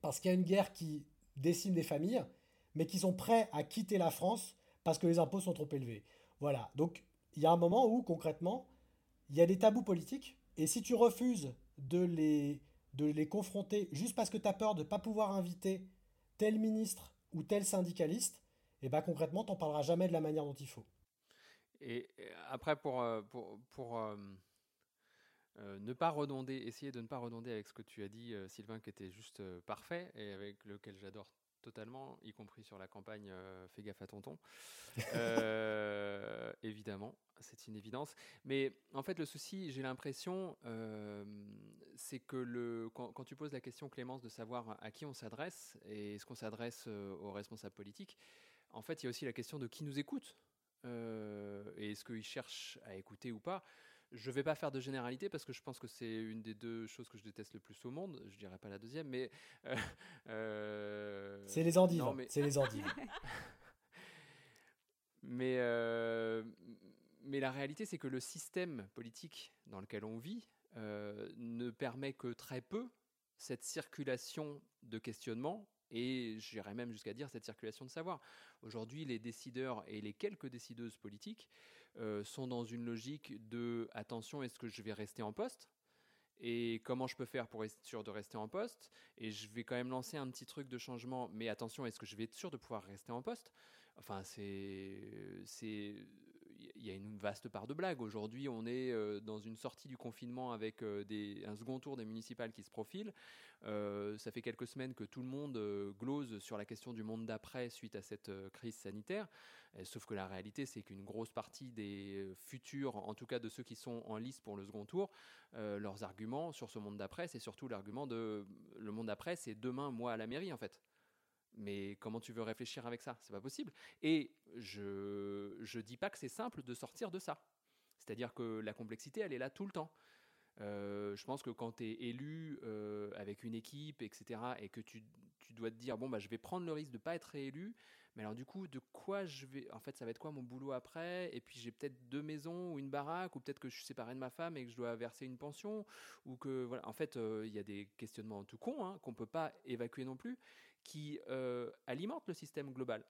parce qu'il y a une guerre qui décime des familles, mais qui sont prêts à quitter la France parce que les impôts sont trop élevés. Voilà. Donc, il y a un moment où, concrètement, il y a des tabous politiques, et si tu refuses de les de les confronter juste parce que tu as peur de ne pas pouvoir inviter tel ministre ou tel syndicaliste, et eh bien concrètement, tu n'en parleras jamais de la manière dont il faut. Et après, pour, euh, pour, pour, euh, ne pas redonder, essayer de ne pas redonder avec ce que tu as dit, Sylvain, qui était juste parfait et avec lequel j'adore totalement, y compris sur la campagne Fais gaffe à tonton. (laughs) évidemment, c'est une évidence. Mais en fait, le souci, j'ai l'impression, c'est que le, quand, tu poses la question, Clémence, de savoir à qui on s'adresse et est-ce qu'on s'adresse aux responsables politiques, en fait, il y a aussi la question de qui nous écoute. et est-ce qu'ils cherchent à écouter ou pas je ne vais pas faire de généralité parce que je pense que c'est une des deux choses que je déteste le plus au monde. Je dirais pas la deuxième, mais (laughs) c'est les endives. Mais... C'est les endives. (laughs) mais mais la réalité, c'est que le système politique dans lequel on vit ne permet que très peu cette circulation de questionnement et j'irais même jusqu'à dire cette circulation de savoir. Aujourd'hui, les décideurs et les quelques décideuses politiques euh, sont dans une logique de attention, est-ce que je vais rester en poste? Et comment je peux faire pour être sûr de rester en poste? Et je vais quand même lancer un petit truc de changement mais attention est-ce que je vais être sûr de pouvoir rester en poste? Enfin c'est c'est y a une vaste part de blague. Aujourd'hui, on est euh, dans une sortie du confinement avec euh, un second tour des municipales qui se profile. Euh, ça fait quelques semaines que tout le monde glose sur la question du monde d'après suite à cette crise sanitaire. sauf que la réalité, c'est qu'une grosse partie des futurs, en tout cas de ceux qui sont en lice pour le second tour, leurs arguments sur ce monde d'après, c'est surtout l'argument de le monde d'après, c'est demain, moi à la mairie en fait. Mais comment tu veux réfléchir avec ça? C'est pas possible. Et je je dis pas que c'est simple de sortir de ça. C'est-à-dire que la complexité, elle est là tout le temps. Euh, je pense que quand tu es élu euh, avec une équipe, etc., et que tu, tu, dois te dire, bon, bah, je vais prendre le risque de ne pas être réélu, mais alors du coup, de quoi je vais... En fait, ça va être quoi mon boulot après? Et puis j'ai peut-être deux maisons ou une baraque, ou peut-être que je suis séparé de ma femme et que je dois verser une pension, ou que... Voilà. En fait, euh, il y a des questionnements tout cons hein, qu'on ne peut pas évacuer non plus, qui euh, alimente le système global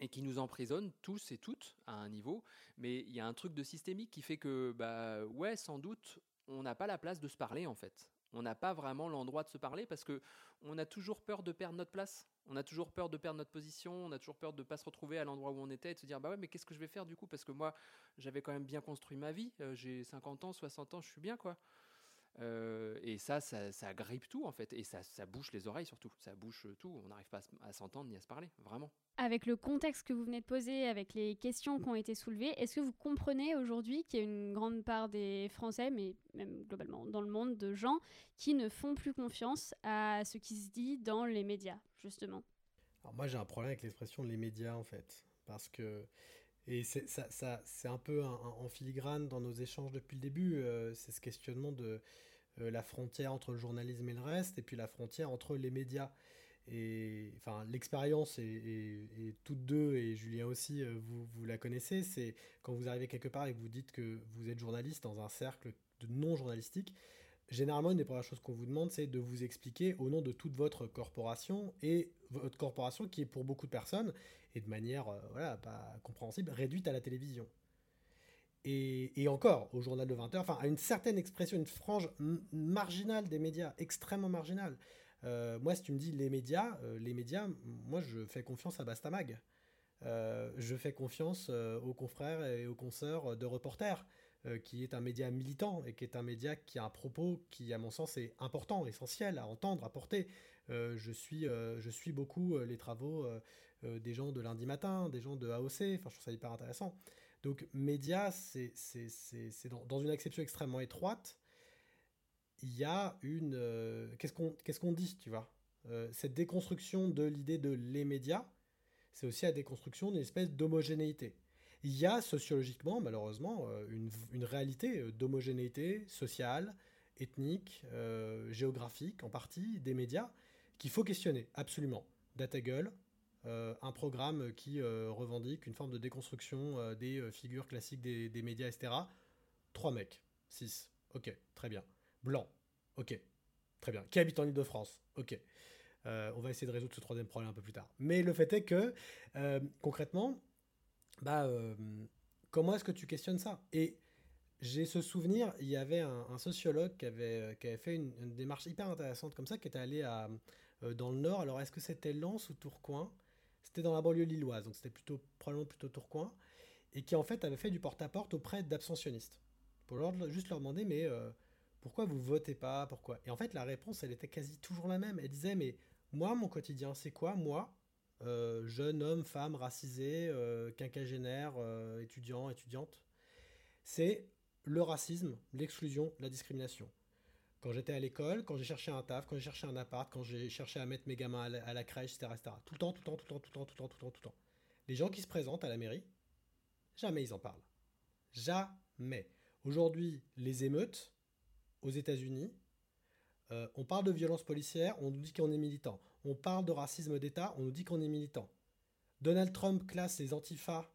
et qui nous emprisonne tous et toutes à un niveau. Mais il y a un truc de systémique qui fait que, bah ouais, sans doute, on n'a pas la place de se parler en fait. On n'a pas vraiment l'endroit de se parler parce que on a toujours peur de perdre notre place. On a toujours peur de perdre notre position. On a toujours peur de ne pas se retrouver à l'endroit où on était et de se dire bah ouais mais qu'est-ce que je vais faire du coup? Parce que moi j'avais quand même bien construit ma vie. Euh, j'ai 50 ans, 60 ans, je suis bien quoi. Euh, et ça, ça, grippe tout en fait, et ça, ça bouche les oreilles surtout, ça bouche tout, on n'arrive pas à s'entendre ni à se parler, vraiment. Avec le contexte que vous venez de poser, avec les questions qui ont été soulevées, est-ce que vous comprenez aujourd'hui qu'il y a une grande part des Français, mais même globalement dans le monde, de gens qui ne font plus confiance à ce qui se dit dans les médias, justement? Alors moi j'ai un problème avec l'expression les médias en fait, parce que et c'est ça, ça c'est un peu en filigrane dans nos échanges depuis le début, euh, c'est ce questionnement de euh, la frontière entre le journalisme et le reste, et puis la frontière entre les médias. Et enfin, l'expérience est, toutes deux, et Julien aussi, euh, vous, vous la connaissez, c'est quand vous arrivez quelque part et que vous dites que vous êtes journaliste dans un cercle de non journalistique, généralement, une des premières choses qu'on vous demande, c'est de vous expliquer au nom de toute votre corporation, et votre corporation qui est pour beaucoup de personnes, et de manière euh, voilà, pas compréhensible, réduite à la télévision. Et, encore, au journal de 20h, enfin, à une certaine expression, une frange marginale des médias, extrêmement marginale. Euh, moi, si tu me dis les médias, euh, les médias, moi, je fais confiance à Bastamag. je fais confiance aux confrères et aux consoeurs de reporters, qui est un média militant et qui est un média qui a un propos qui, à mon sens, est important, essentiel à entendre, à porter. je, suis, je suis beaucoup les travaux des gens de lundi matin, des gens de AOC, enfin, je trouve ça hyper intéressant. Donc, média, c'est dans, dans, une acception extrêmement étroite. Il y a une. Euh, qu'est-ce qu'on dit, tu vois euh, Cette déconstruction de l'idée de les médias, c'est aussi la déconstruction d'une espèce d'homogénéité. Il y a sociologiquement, malheureusement, euh, une, une réalité d'homogénéité sociale, ethnique, géographique, en partie, des médias, qu'il faut questionner, absolument. Datagull, euh, un programme qui euh, revendique une forme de déconstruction euh, des figures classiques des, médias, etc. Trois mecs, six, ok, très bien. Blanc, ok, très bien. Qui habite en Ile-de-France, ok. on va essayer de résoudre ce troisième problème un peu plus tard. Mais le fait est que, concrètement, bah, comment est-ce que tu questionnes ça? Et j'ai ce souvenir, il y avait un, sociologue qui avait, qui avait fait une, démarche hyper intéressante comme ça, qui était allé à, dans le Nord. Alors, est-ce que c'était Lens ou Tourcoing? C'était dans la banlieue lilloise, donc c'était plutôt, probablement plutôt Tourcoing, et qui en fait avait fait du porte-à-porte auprès d'abstentionnistes. Pour leur, juste leur demander, mais euh, pourquoi vous votez pas Pourquoi? Et en fait, la réponse, elle était quasi toujours la même. Elle disait, mais moi, mon quotidien, c'est quoi? Moi, euh, jeune homme, femme, racisé, euh, quinquagénaire, étudiant, étudiante, c'est le racisme, l'exclusion, la discrimination. Quand j'étais à l'école, quand j'ai cherché un taf, quand j'ai cherché un appart, quand j'ai cherché à mettre mes gamins à la, crèche, etc., etc. Tout le temps, tout le temps, tout le temps, tout le temps, tout le temps, tout le temps, tout le temps. Les gens qui se présentent à la mairie, jamais ils en parlent. Jamais. Aujourd'hui, les émeutes aux États-Unis, on parle de violence policière, on nous dit qu'on est militant. On parle de racisme d'État, on nous dit qu'on est militant. Donald Trump classe les antifas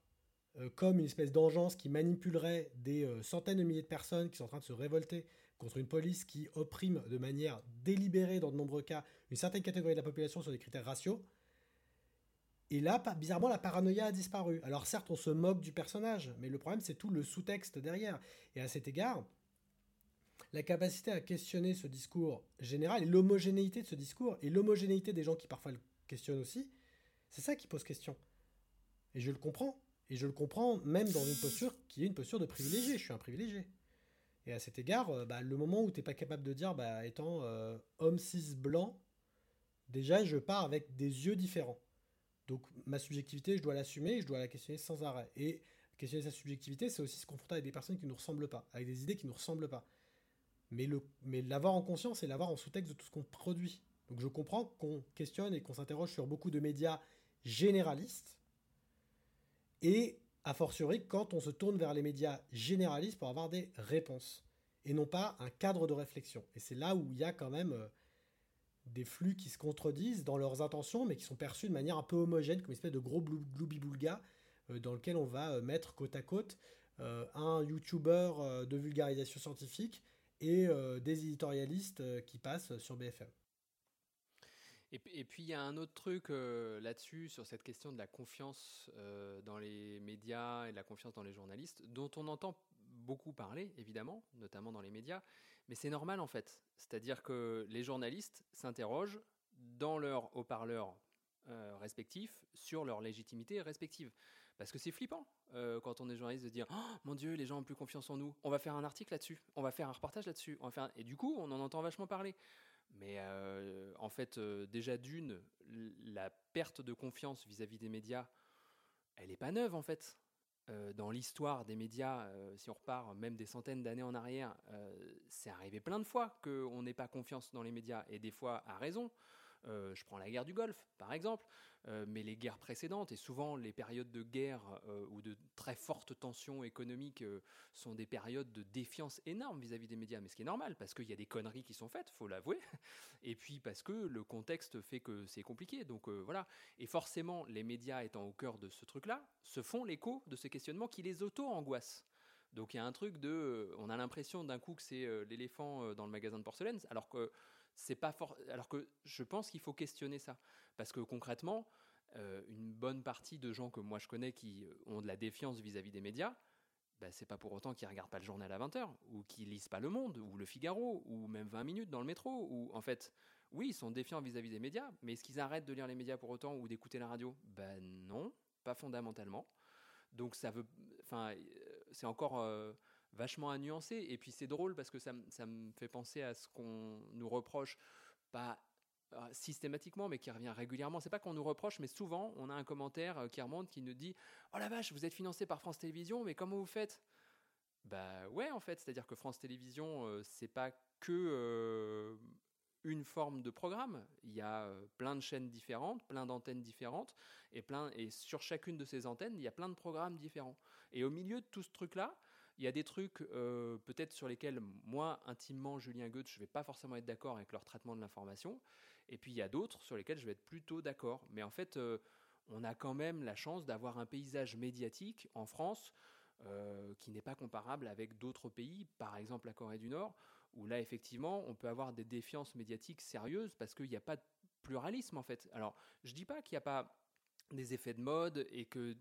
euh, comme une espèce d'engeance qui manipulerait des euh, centaines de milliers de personnes qui sont en train de se révolter contre une police qui opprime de manière délibérée, dans de nombreux cas, une certaine catégorie de la population sur des critères raciaux. Et là, bizarrement, la paranoïa a disparu. Alors certes, on se moque du personnage, mais le problème, c'est tout le sous-texte derrière. Et à cet égard, la capacité à questionner ce discours général et l'homogénéité de ce discours et l'homogénéité des gens qui parfois le questionnent aussi, c'est ça qui pose question. Et je le comprends. Et je le comprends même dans une posture qui est une posture de privilégié. Je suis un privilégié. Et à cet égard, euh, bah, le moment où tu n'es pas capable de dire, bah, étant euh, homme cis blanc, déjà je pars avec des yeux différents. Donc ma subjectivité, je dois l'assumer, je dois la questionner sans arrêt. Et questionner sa subjectivité, c'est aussi se confronter avec des personnes qui ne nous ressemblent pas, avec des idées qui ne nous ressemblent pas. Mais, le, mais l'avoir en conscience et l'avoir en sous-texte de tout ce qu'on produit. Donc je comprends qu'on questionne et qu'on s'interroge sur beaucoup de médias généralistes, et a fortiori quand on se tourne vers les médias généralistes pour avoir des réponses et non pas un cadre de réflexion. Et c'est là où il y a quand même euh, des flux qui se contredisent dans leurs intentions, mais qui sont perçus de manière un peu homogène, comme une espèce de gros gloubi-boulga, euh, dans lequel on va euh, mettre côte à côte un YouTuber de vulgarisation scientifique et des éditorialistes qui passent sur BFM. Et, puis il y a un autre truc euh, là-dessus, sur cette question de la confiance euh, dans les médias et de la confiance dans les journalistes, dont on entend beaucoup parler, évidemment, notamment dans les médias, mais c'est normal en fait. C'est-à-dire que les journalistes s'interrogent dans leurs haut-parleurs euh, respectifs sur leur légitimité respective. Parce que c'est flippant quand on est journaliste de dire oh, mon Dieu, les gens ont plus confiance en nous. On va faire un article là-dessus, on va faire un reportage là-dessus. Et du coup, on en entend vachement parler. Mais euh, en fait, euh, déjà d'une, la perte de confiance vis-à-vis des médias, elle n'est pas neuve en fait. Euh, dans l'histoire des médias, si on repart même des centaines d'années en arrière, c'est arrivé plein de fois qu'on n'ait pas confiance dans les médias, et des fois à raison. Je prends la guerre du Golfe, par exemple. Euh, mais les guerres précédentes, et souvent les périodes de guerre euh, ou de très fortes tensions économiques euh, sont des périodes de défiance énorme vis-à-vis des médias, mais ce qui est normal, parce qu'il y a des conneries qui sont faites, faut l'avouer, (laughs) et puis parce que le contexte fait que c'est compliqué, donc voilà. Et forcément, les médias étant au cœur de ce truc-là, se font l'écho de ces questionnements qui les auto-angoissent. Donc il y a un truc de, on a l'impression d'un coup que c'est l'éléphant dans le magasin de porcelaine, alors que c'est pas fort. Alors que je pense qu'il faut questionner ça. Parce que concrètement, euh, une bonne partie de gens que moi je connais qui euh, ont de la défiance vis-à-vis des médias, bah, c'est pas pour autant qu'ils regardent pas le journal à 20h, ou qu'ils lisent pas Le Monde, ou Le Figaro, ou même 20 minutes dans le métro, ou en fait, oui, ils sont défiants vis-à-vis des médias, mais est-ce qu'ils arrêtent de lire les médias pour autant ou d'écouter la radio? Ben non, pas fondamentalement. Donc ça veut, enfin, euh, c'est encore vachement à nuancer. Et puis c'est drôle parce que ça, ça me fait penser à ce qu'on nous reproche, pas systématiquement, mais qui revient régulièrement. C'est pas qu'on nous reproche, mais souvent, on a un commentaire euh, qui remonte qui nous dit Oh la vache, vous êtes financé par France Télévisions, mais comment vous faites? Bah ouais, en fait, c'est-à-dire que France Télévisions, euh, c'est pas que euh, une forme de programme. Il y a plein de chaînes différentes, plein d'antennes différentes, et, plein, et sur chacune de ces antennes, il y a plein de programmes différents. Et au milieu de tout ce truc-là, il y a des trucs peut-être sur lesquels moi, intimement, Julien Goethe, je ne vais pas forcément être d'accord avec leur traitement de l'information. Et puis il y a d'autres sur lesquels je vais être plutôt d'accord. Mais en fait, euh, on a quand même la chance d'avoir un paysage médiatique en France euh, qui n'est pas comparable avec d'autres pays, par exemple la Corée du Nord, où là effectivement on peut avoir des défiances médiatiques sérieuses parce qu'il n'y a pas de pluralisme en fait. Alors je dis pas qu'il n'y a pas des effets de mode et que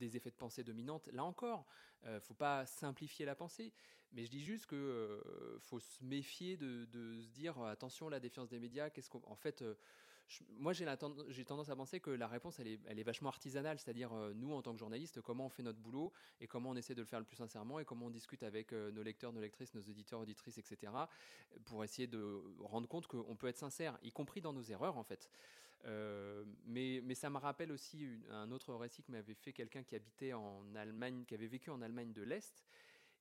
des effets de pensée dominante. Là encore, ne euh, faut pas simplifier la pensée, mais je dis juste que euh, faut se méfier de, se dire attention la défiance des médias. Qu'est-ce qu'en fait, euh, moi, j'ai tendance à penser que la réponse, elle est, elle est vachement artisanale, c'est-à-dire nous, en tant que journalistes, comment on fait notre boulot et comment on essaie de le faire le plus sincèrement et comment on discute avec nos lecteurs, nos lectrices, nos éditeurs, auditrices, etc., pour essayer de rendre compte qu'on peut être sincère, y compris dans nos erreurs, en fait. Mais, mais, ça me rappelle aussi un autre récit que m'avait fait quelqu'un qui habitait en Allemagne, qui avait vécu en Allemagne de l'Est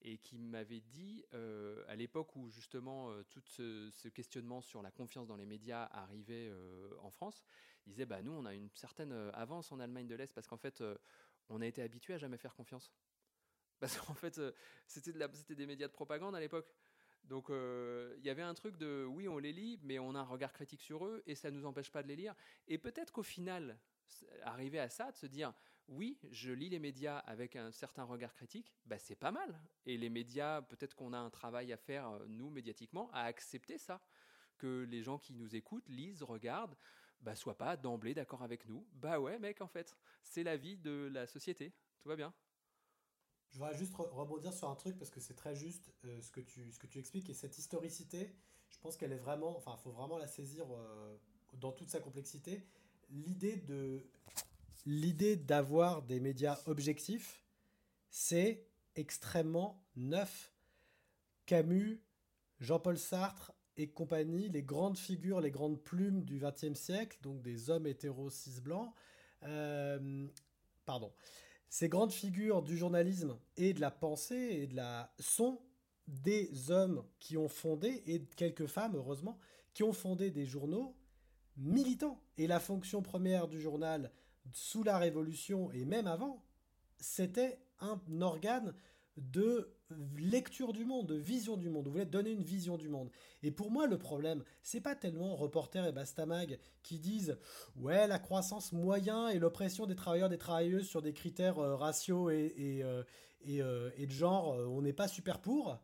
et qui m'avait dit, euh, à l'époque où justement euh, tout ce, questionnement sur la confiance dans les médias arrivait euh, en France, il disait, bah, nous, on a une certaine avance en Allemagne de l'Est parce qu'en fait, on a été habitué à jamais faire confiance. Parce qu'en fait, c'était de des médias de propagande à l'époque. Donc il y avait un truc de oui, on les lit, mais on a un regard critique sur eux et ça ne nous empêche pas de les lire. Et peut-être qu'au final, arriver à ça, de se dire oui, je lis les médias avec un certain regard critique, bah, c'est pas mal. Et les médias, peut-être qu'on a un travail à faire, euh, nous, médiatiquement, à accepter ça. Que les gens qui nous écoutent, lisent, regardent, bah, soient pas d'emblée d'accord avec nous. Bah ouais, mec, en fait, c'est la vie de la société. Tout va bien. Je voudrais juste rebondir sur un truc parce que c'est très juste euh, ce, que tu, ce que tu expliques. Et cette historicité, je pense qu'elle est vraiment. Enfin, il faut vraiment la saisir euh, dans toute sa complexité. L'idée de d'avoir des médias objectifs, c'est extrêmement neuf. Camus, Jean-Paul Sartre et compagnie, les grandes figures, les grandes plumes du XXe siècle, donc des hommes hétéros cis blancs, euh, pardon, ces grandes figures du journalisme et de la pensée sont des hommes qui ont fondé et quelques femmes heureusement qui ont fondé des journaux militants. Et la fonction première du journal sous la Révolution et même avant, c'était un organe de lecture du monde, de vision du monde. Vous voulez donner une vision du monde. Et pour moi, le problème, c'est pas tellement Reporter et Bastamag qui disent ouais la croissance moyen et l'oppression des travailleurs des travailleuses sur des critères euh, raciaux et, et, euh, euh, et, de genre, on n'est pas super pour.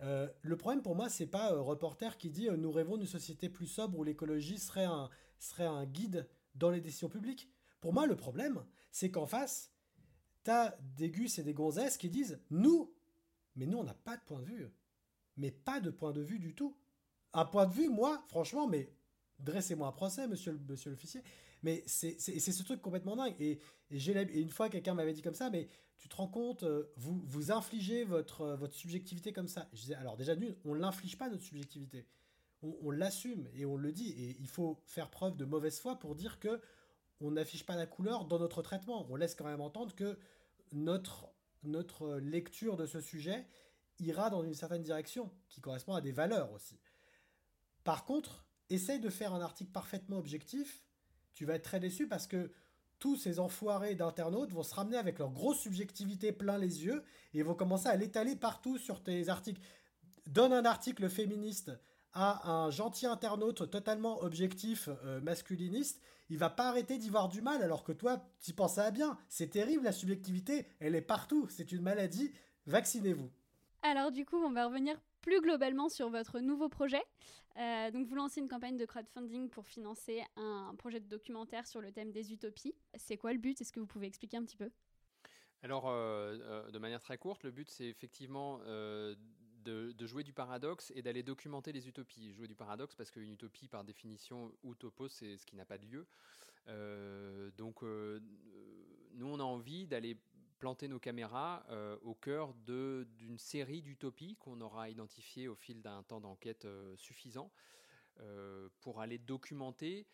le problème pour moi, c'est pas Reporter qui dit nous rêvons d'une société plus sobre où l'écologie serait un, serait un guide dans les décisions publiques. Pour moi, le problème, c'est qu'en face, t'as des gus et des gonzesses qui disent nous, mais nous, on n'a pas de point de vue. Mais pas de point de vue du tout. Un point de vue, moi, franchement, mais dressez-moi un procès, monsieur, l'officier. Mais c'est ce truc complètement dingue. Et, et, une fois, quelqu'un m'avait dit comme ça, mais tu te rends compte, euh, vous, vous infligez votre, euh, votre subjectivité comme ça. Je disais, alors déjà, on ne l'inflige pas, notre subjectivité. On l'assume et on le dit. Et il faut faire preuve de mauvaise foi pour dire que on n'affiche pas la couleur dans notre traitement. On laisse quand même entendre que notre, notre lecture de ce sujet ira dans une certaine direction, qui correspond à des valeurs aussi. Par contre, essaye de faire un article parfaitement objectif, tu vas être très déçu parce que tous ces enfoirés d'internautes vont se ramener avec leur grosse subjectivité plein les yeux et vont commencer à l'étaler partout sur tes articles. Donne un article féministe à un gentil internaute totalement objectif euh, masculiniste, il va pas arrêter d'y voir du mal alors que toi, tu pensais à bien. C'est terrible la subjectivité, elle est partout, c'est une maladie, vaccinez-vous. Alors du coup, on va revenir plus globalement sur votre nouveau projet. Euh, donc vous lancez une campagne de crowdfunding pour financer un projet de documentaire sur le thème des utopies. C'est quoi le but? Est-ce que vous pouvez expliquer un petit peu? Alors, euh, de manière très courte, le but, c'est effectivement de, jouer du paradoxe et d'aller documenter les utopies. Jouer du paradoxe parce qu'une utopie, par définition, utopos, c'est ce qui n'a pas de lieu. Euh, donc, euh, nous, on a envie d'aller planter nos caméras euh, au cœur d'une série d'utopies qu'on aura identifiées au fil d'un temps d'enquête suffisant pour aller documenter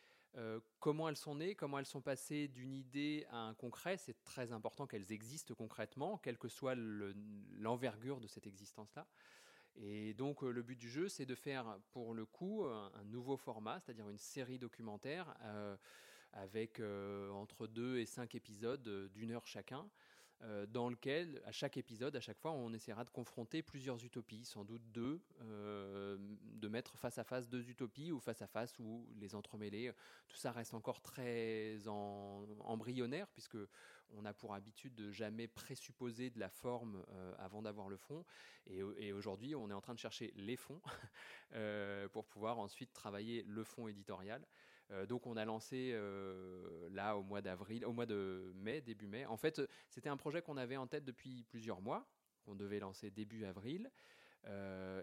comment elles sont nées, comment elles sont passées d'une idée à un concret. C'est très important qu'elles existent concrètement, quelle que soit l'envergure de cette existence-là. Et donc le but du jeu, c'est de faire pour le coup un, nouveau format, c'est-à-dire une série documentaire avec entre deux et cinq épisodes d'une heure chacun, euh, dans lequel, à chaque épisode, à chaque fois, on essaiera de confronter plusieurs utopies, sans doute deux, euh, de mettre face à face deux utopies ou face à face ou les entremêler. Tout ça reste encore très embryonnaire, puisque on a pour habitude de jamais présupposer de la forme euh, avant d'avoir le fond. Et, aujourd'hui, on est en train de chercher les fonds (laughs) pour pouvoir ensuite travailler le fond éditorial. Euh, donc on a lancé euh, là au mois d'avril, au mois de mai, début mai. En fait, c'était un projet qu'on avait en tête depuis plusieurs mois, qu'on devait lancer début avril.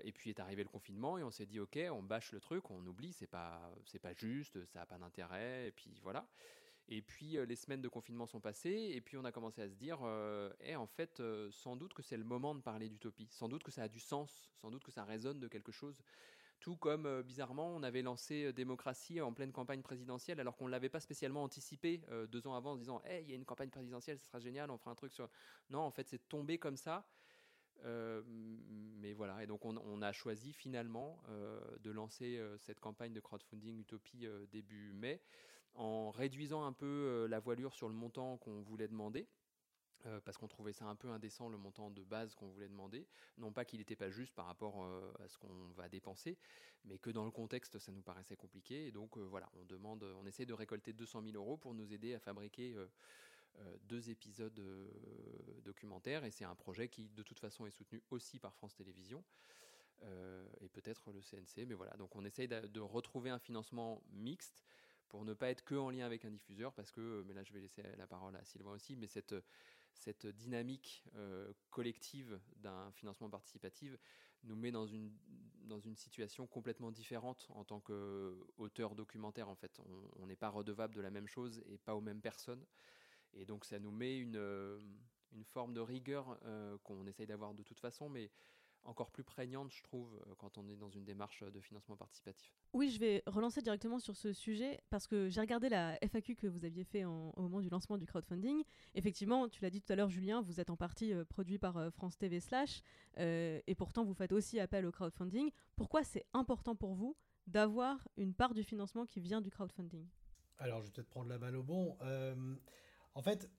et puis est arrivé le confinement et on s'est dit ok, on bâche le truc, on oublie, c'est pas c'est pas juste, ça a pas d'intérêt et puis voilà. Et puis les semaines de confinement sont passées et puis on a commencé à se dire, eh, en fait, sans doute que c'est le moment de parler d'utopie, sans doute que ça a du sens, sans doute que ça résonne de quelque chose. Tout comme bizarrement, on avait lancé Démocratie en pleine campagne présidentielle, alors qu'on ne l'avait pas spécialement anticipé deux ans avant, en disant, hey, il y a une campagne présidentielle, ce sera génial, on fera un truc sur. Non, en fait, c'est tombé comme ça. mais voilà, et donc on, a choisi finalement de lancer cette campagne de crowdfunding Utopie début mai en réduisant un peu euh, la voilure sur le montant qu'on voulait demander. Euh, parce qu'on trouvait ça un peu indécent le montant de base qu'on voulait demander. Non pas qu'il n'était pas juste par rapport euh, à ce qu'on va dépenser, mais que dans le contexte ça nous paraissait compliqué. Et donc voilà, on demande, on essaie de récolter 200 000 euros pour nous aider à fabriquer deux épisodes documentaires. Et c'est un projet qui de toute façon est soutenu aussi par France Télévisions. et peut-être le CNC, mais voilà. Donc on essaye de retrouver un financement mixte pour ne pas être que en lien avec un diffuseur, parce que, mais là je vais laisser la parole à Sylvain aussi, mais cette, cette dynamique euh, collective d'un financement participatif nous met dans une, dans une situation complètement différente en tant qu'auteur documentaire en fait. On n'est pas redevable de la même chose et pas aux mêmes personnes. Et donc ça nous met une, une forme de rigueur euh, qu'on essaye d'avoir de toute façon, mais encore plus prégnante, je trouve, euh, quand on est dans une démarche de financement participatif. Oui, je vais relancer directement sur ce sujet parce que j'ai regardé la FAQ que vous aviez fait au moment du lancement du crowdfunding. Effectivement, tu l'as dit tout à l'heure, Julien, vous êtes en partie euh, produit par euh, France TV slash et pourtant vous faites aussi appel au crowdfunding. Pourquoi c'est important pour vous d'avoir une part du financement qui vient du crowdfunding? Alors, je vais peut-être prendre la balle au bon. En fait,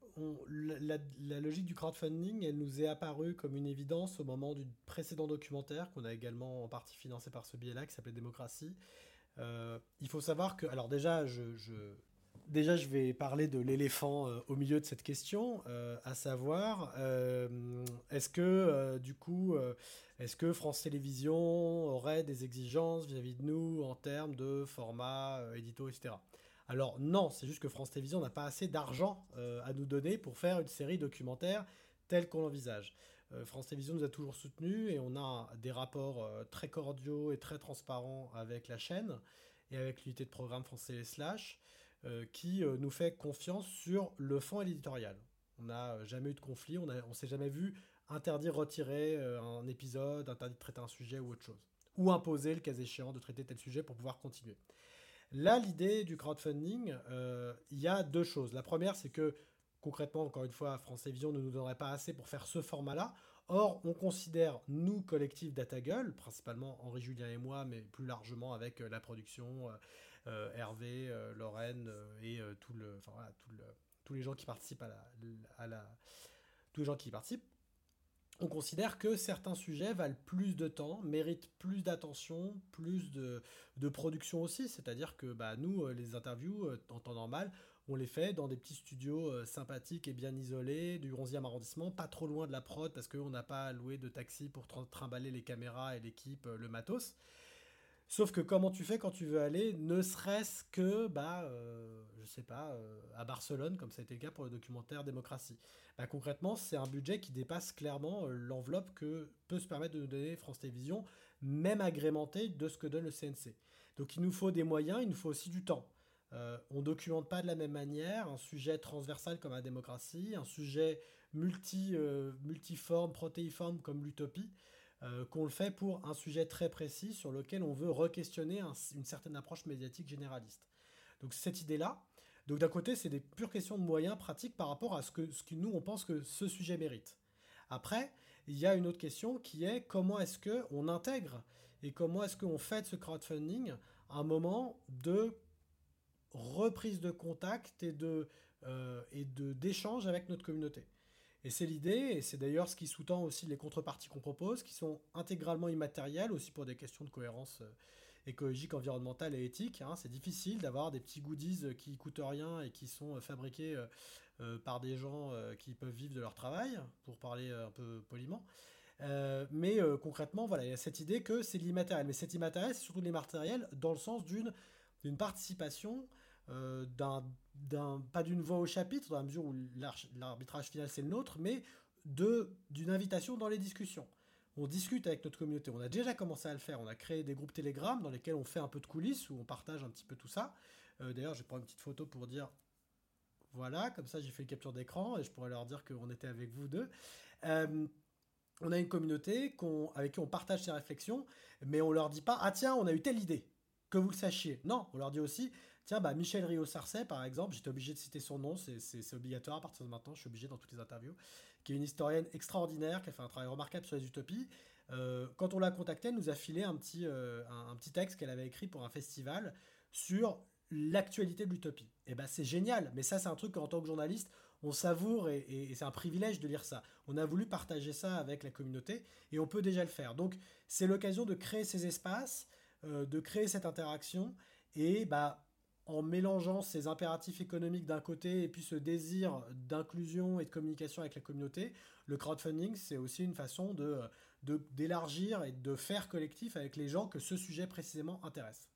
la, logique du crowdfunding, elle nous est apparue comme une évidence au moment du précédent documentaire qu'on a également en partie financé par ce biais-là, qui s'appelait Démocratie. Euh, il faut savoir que, alors déjà, je, déjà, je vais parler de l'éléphant euh, au milieu de cette question, euh, à savoir, est-ce que, du coup, est-ce que France Télévisions aurait des exigences vis-à-vis -vis de nous en termes de format, édito, etc. Alors non, c'est juste que France Télévisions n'a pas assez d'argent euh, à nous donner pour faire une série documentaire telle qu'on l'envisage. Euh, France Télévisions nous a toujours soutenus et on a des rapports euh, très cordiaux et très transparents avec la chaîne et avec l'unité de programme France Télé Slash qui nous fait confiance sur le fond et l'éditorial. On n'a jamais eu de conflit, on ne s'est jamais vu interdire, retirer un épisode, interdire de traiter un sujet ou autre chose. Ou imposer, le cas échéant, de traiter tel sujet pour pouvoir continuer. Là, l'idée du crowdfunding, euh, il y a deux choses. La première, c'est que concrètement, encore une fois, France Télévisions ne nous donnerait pas assez pour faire ce format-là. Or, on considère, nous, collectif DataGull, principalement Henri Julien et moi, mais plus largement avec euh, la production, Hervé, Lorraine et tous les gens qui participent à à la, tous les gens qui participent, on considère que certains sujets valent plus de temps, méritent plus d'attention, plus de, production aussi. C'est-à-dire que bah, nous, euh, les interviews, euh, en temps normal, on les fait dans des petits studios euh, sympathiques et bien isolés du 11e arrondissement, pas trop loin de la prod parce qu'on n'a pas loué de taxi pour trimballer les caméras et l'équipe, le matos. Sauf que comment tu fais quand tu veux aller, ne serait-ce que, bah, je sais pas, à Barcelone, comme ça a été le cas pour le documentaire Démocratie. Bah, concrètement, c'est un budget qui dépasse clairement euh, l'enveloppe que peut se permettre de nous donner France Télévisions, même agrémentée de ce que donne le CNC. Donc il nous faut des moyens, il nous faut aussi du temps. Euh, on ne documente pas de la même manière un sujet transversal comme la démocratie, un sujet multi, euh, multiforme, protéiforme comme l'utopie, qu'on le fait pour un sujet très précis sur lequel on veut re-questionner une certaine approche médiatique généraliste. Donc cette idée-là, donc d'un côté, c'est des pures questions de moyens pratiques par rapport à ce que, nous, on pense que ce sujet mérite. Après, il y a une autre question qui est comment est-ce qu'on intègre et comment est-ce qu'on fait de ce crowdfunding un moment de reprise de contact et de euh, d'échange avec notre communauté. Et c'est l'idée, et c'est d'ailleurs ce qui sous-tend aussi les contreparties qu'on propose, qui sont intégralement immatérielles, aussi pour des questions de cohérence euh, écologique, environnementale et éthique. Hein. C'est difficile d'avoir des petits goodies qui coûtent rien et qui sont euh, fabriqués euh, euh, par des gens qui peuvent vivre de leur travail, pour parler un peu poliment. mais concrètement, voilà, il y a cette idée que c'est l'immatériel. Mais cet immatériel, c'est surtout l'immatériel dans le sens d'une participation, d'un, pas d'une voix au chapitre, dans la mesure où l'arbitrage final c'est le nôtre, mais d'une invitation dans les discussions. on discute avec notre communauté. On a déjà commencé à le faire. On a créé des groupes Telegram dans lesquels on fait un peu de coulisses, où on partage un petit peu tout ça. Euh, d'ailleurs, je prendre une petite photo pour dire voilà, comme ça j'ai fait une capture d'écran et je pourrais leur dire qu'on était avec vous deux. Euh, on a une communauté avec qui on partage ses réflexions, mais on leur dit pas ah tiens on a eu telle idée, que vous le sachiez. Non, on leur dit aussi tiens bah Michel Rio Sarcey par exemple, j'étais obligé de citer son nom, c'est obligatoire à partir de maintenant, je suis obligé dans toutes les interviews, qui est une historienne extraordinaire, qui a fait un travail remarquable sur les utopies. Euh, quand on l'a contactée, elle nous a filé un petit, euh, un petit texte qu'elle avait écrit pour un festival sur l'actualité de l'utopie. Et eh ben c'est génial, mais ça c'est un truc qu'en tant que journaliste, on savoure et, c'est un privilège de lire ça. On a voulu partager ça avec la communauté et on peut déjà le faire. Donc c'est l'occasion de créer ces espaces, euh, de créer cette interaction et bah en mélangeant ces impératifs économiques d'un côté et puis ce désir d'inclusion et de communication avec la communauté, le crowdfunding c'est aussi une façon de d'élargir et de faire collectif avec les gens que ce sujet précisément intéresse.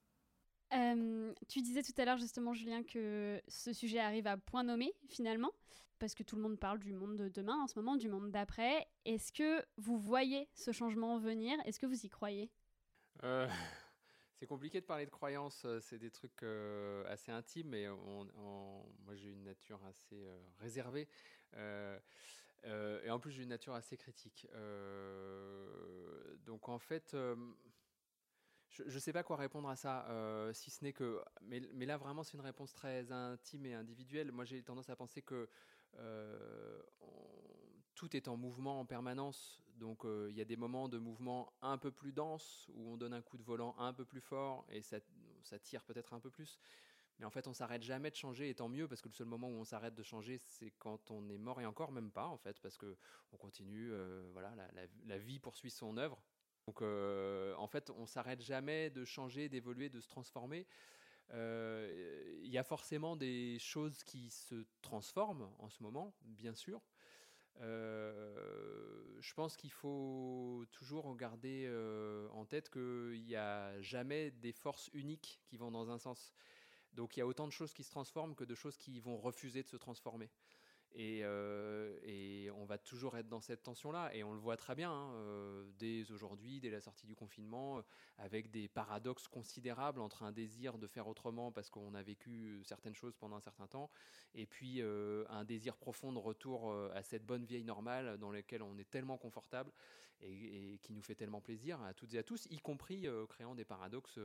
Euh, tu disais tout à l'heure justement, Julien, que ce sujet arrive à point nommé finalement, parce que tout le monde parle du monde de demain en ce moment, du monde d'après. Est-ce que vous voyez ce changement venir? Est-ce que vous y croyez? Euh, C'est compliqué de parler de croyances, euh, c'est des trucs assez intimes, mais moi j'ai une nature assez réservée. et en plus j'ai une nature assez critique. donc en fait je ne sais pas quoi répondre à ça, euh, si ce n'est que. Mais, là, vraiment, c'est une réponse très intime et individuelle. Moi, j'ai tendance à penser que euh, tout est en mouvement en permanence. Donc, euh, il y a des moments de mouvement un peu plus dense, où on donne un coup de volant un peu plus fort et ça, tire peut-être un peu plus. Mais en fait, on s'arrête jamais de changer, et tant mieux, parce que le seul moment où on s'arrête de changer, c'est quand on est mort, et encore même pas, en fait, parce que on continue, voilà, la, vie poursuit son œuvre, donc euh, en fait, on s'arrête jamais de changer, d'évoluer, de se transformer. Euh, il y a forcément des choses qui se transforment en ce moment, bien sûr. Euh, je pense qu'il faut toujours garder en tête qu'il n'y a jamais des forces uniques qui vont dans un sens. Donc il y a autant de choses qui se transforment que de choses qui vont refuser de se transformer. Euh, et, on va toujours être dans cette tension-là. Et on le voit très bien hein, euh, dès aujourd'hui, dès la sortie du confinement, euh, avec des paradoxes considérables entre un désir de faire autrement parce qu'on a vécu certaines choses pendant un certain temps, et puis un désir profond de retour à cette bonne vieille normale dans laquelle on est tellement confortable et, qui nous fait tellement plaisir à toutes et à tous, y compris créant des paradoxes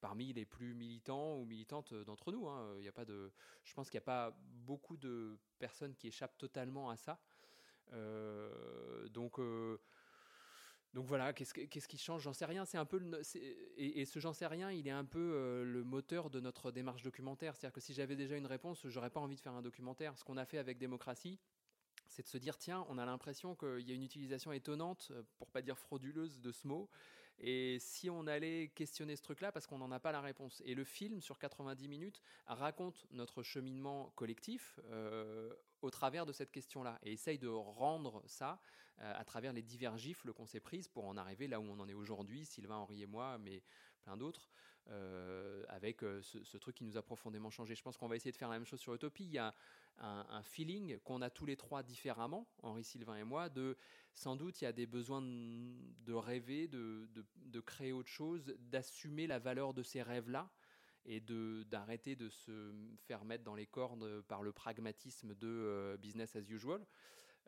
parmi les plus militants ou militantes d'entre nous. Hein. Il y a pas de, je pense qu'il n'y a pas beaucoup de personnes qui échappent totalement à ça. Euh, donc, euh, donc voilà, qu'est-ce, qui change? J'en sais rien. C'est un peu et, ce j'en sais rien, il est un peu euh, le moteur de notre démarche documentaire. C'est-à-dire que si j'avais déjà une réponse, j'aurais pas envie de faire un documentaire. Ce qu'on a fait avec démocratie, c'est de se dire tiens, on a l'impression qu'il y a une utilisation étonnante, pour pas dire frauduleuse, de ce mot. Et si on allait questionner ce truc-là, parce qu'on n'en a pas la réponse. Et le film, sur 90 minutes, raconte notre cheminement collectif euh, au travers de cette question-là et essaye de rendre ça euh, à travers les divers gifles qu'on s'est prises pour en arriver là où on en est aujourd'hui, Sylvain, Henri et moi, mais plein d'autres, euh, avec ce, truc qui nous a profondément changé. Je pense qu'on va essayer de faire la même chose sur Utopie. Il y a un, feeling qu'on a tous les trois différemment, Henri, Sylvain et moi, de sans doute il y a des besoins de, rêver, de, de, créer autre chose, d'assumer la valeur de ces rêves-là et d'arrêter de, se faire mettre dans les cordes par le pragmatisme de euh, business as usual.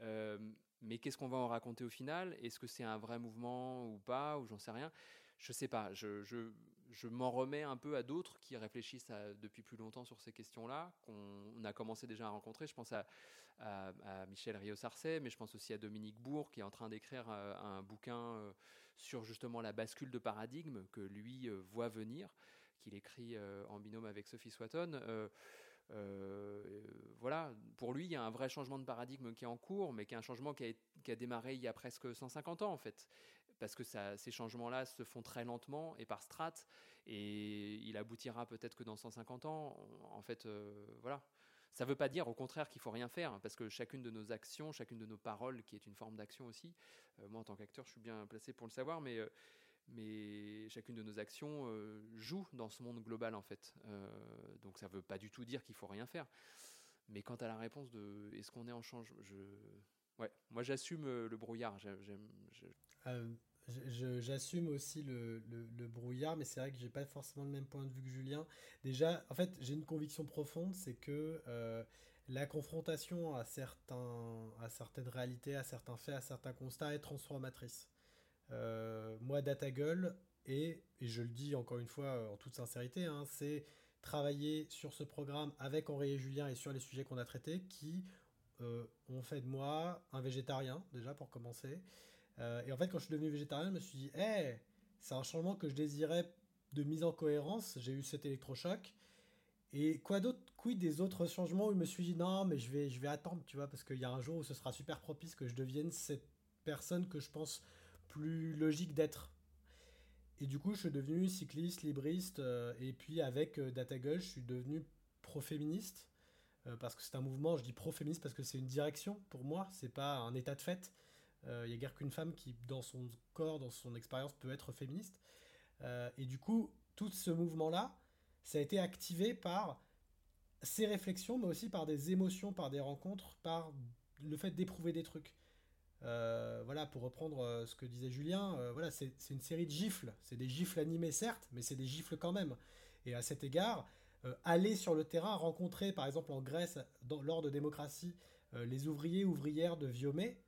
Euh, mais qu'est-ce qu'on va en raconter au final? Est-ce que c'est un vrai mouvement ou pas? Ou j'en sais rien. Je sais pas, je, je, je m'en remets un peu à d'autres qui réfléchissent depuis plus longtemps sur ces questions-là, qu'on a commencé déjà à rencontrer. Je pense à, Michel Rio-Sarcey, mais je pense aussi à Dominique Bourg, qui est en train d'écrire euh, un, bouquin euh, sur justement la bascule de paradigme que lui euh, voit venir, qu'il écrit en binôme avec Sophie Swatton. voilà, pour lui, il y a un vrai changement de paradigme qui est en cours, mais qui est un changement qui a démarré il y a presque 150 ans en fait parce que ces changements-là se font très lentement et par strates, et il aboutira peut-être que dans 150 ans. En fait, euh, voilà. Ça ne veut pas dire au contraire qu'il faut rien faire, parce que chacune de nos actions, chacune de nos paroles, qui est une forme d'action aussi, euh, moi en tant qu'acteur, je suis bien placé pour le savoir, mais, euh, chacune de nos actions joue dans ce monde global en fait. donc ça ne veut pas du tout dire qu'il faut rien faire. Mais quant à la réponse de est-ce qu'on est en changement, je, Ouais, moi j'assume euh, le brouillard. Euh, J'assume aussi le, le, brouillard, mais c'est vrai que j'ai pas forcément le même point de vue que Julien. Déjà, en fait, j'ai une conviction profonde, c'est que euh, la confrontation à, certains, à certaines réalités, à certains faits, à certains constats est transformatrice. Euh, moi, DataGull, et, et je le dis encore une fois en toute sincérité, hein, c'est travailler sur ce programme avec Henri et Julien et sur les sujets qu'on a traités qui ont fait de moi un végétarien, déjà pour commencer. Euh, et en fait, quand je suis devenu végétarien, je me suis dit, hé, c'est un changement que je désirais de mise en cohérence. J'ai eu cet électrochoc. Et quoi d'autre, quid des autres changements où je me suis dit, non, mais je vais, je vais attendre, tu vois, parce qu'il y a un jour où ce sera super propice que je devienne cette personne que je pense plus logique d'être. Et du coup, je suis devenu cycliste, libriste, euh, et puis avec euh, je suis devenu pro-féministe, parce que c'est un mouvement, je dis pro-féministe parce que c'est une direction pour moi, c'est pas un état de fait. Il euh, n'y a guère qu'une femme qui, dans son corps, dans son expérience, peut être féministe. Euh, et du coup, tout ce mouvement-là, ça a été activé par ces réflexions, mais aussi par des émotions, par des rencontres, par le fait d'éprouver des trucs. Euh, voilà, pour reprendre ce que disait Julien, voilà, c'est une série de gifles. C'est des gifles animés, certes, mais c'est des gifles quand même. Et à cet égard, aller sur le terrain, rencontrer, par exemple en Grèce, lors de démocratie, les ouvriers, ouvrières de Viomé,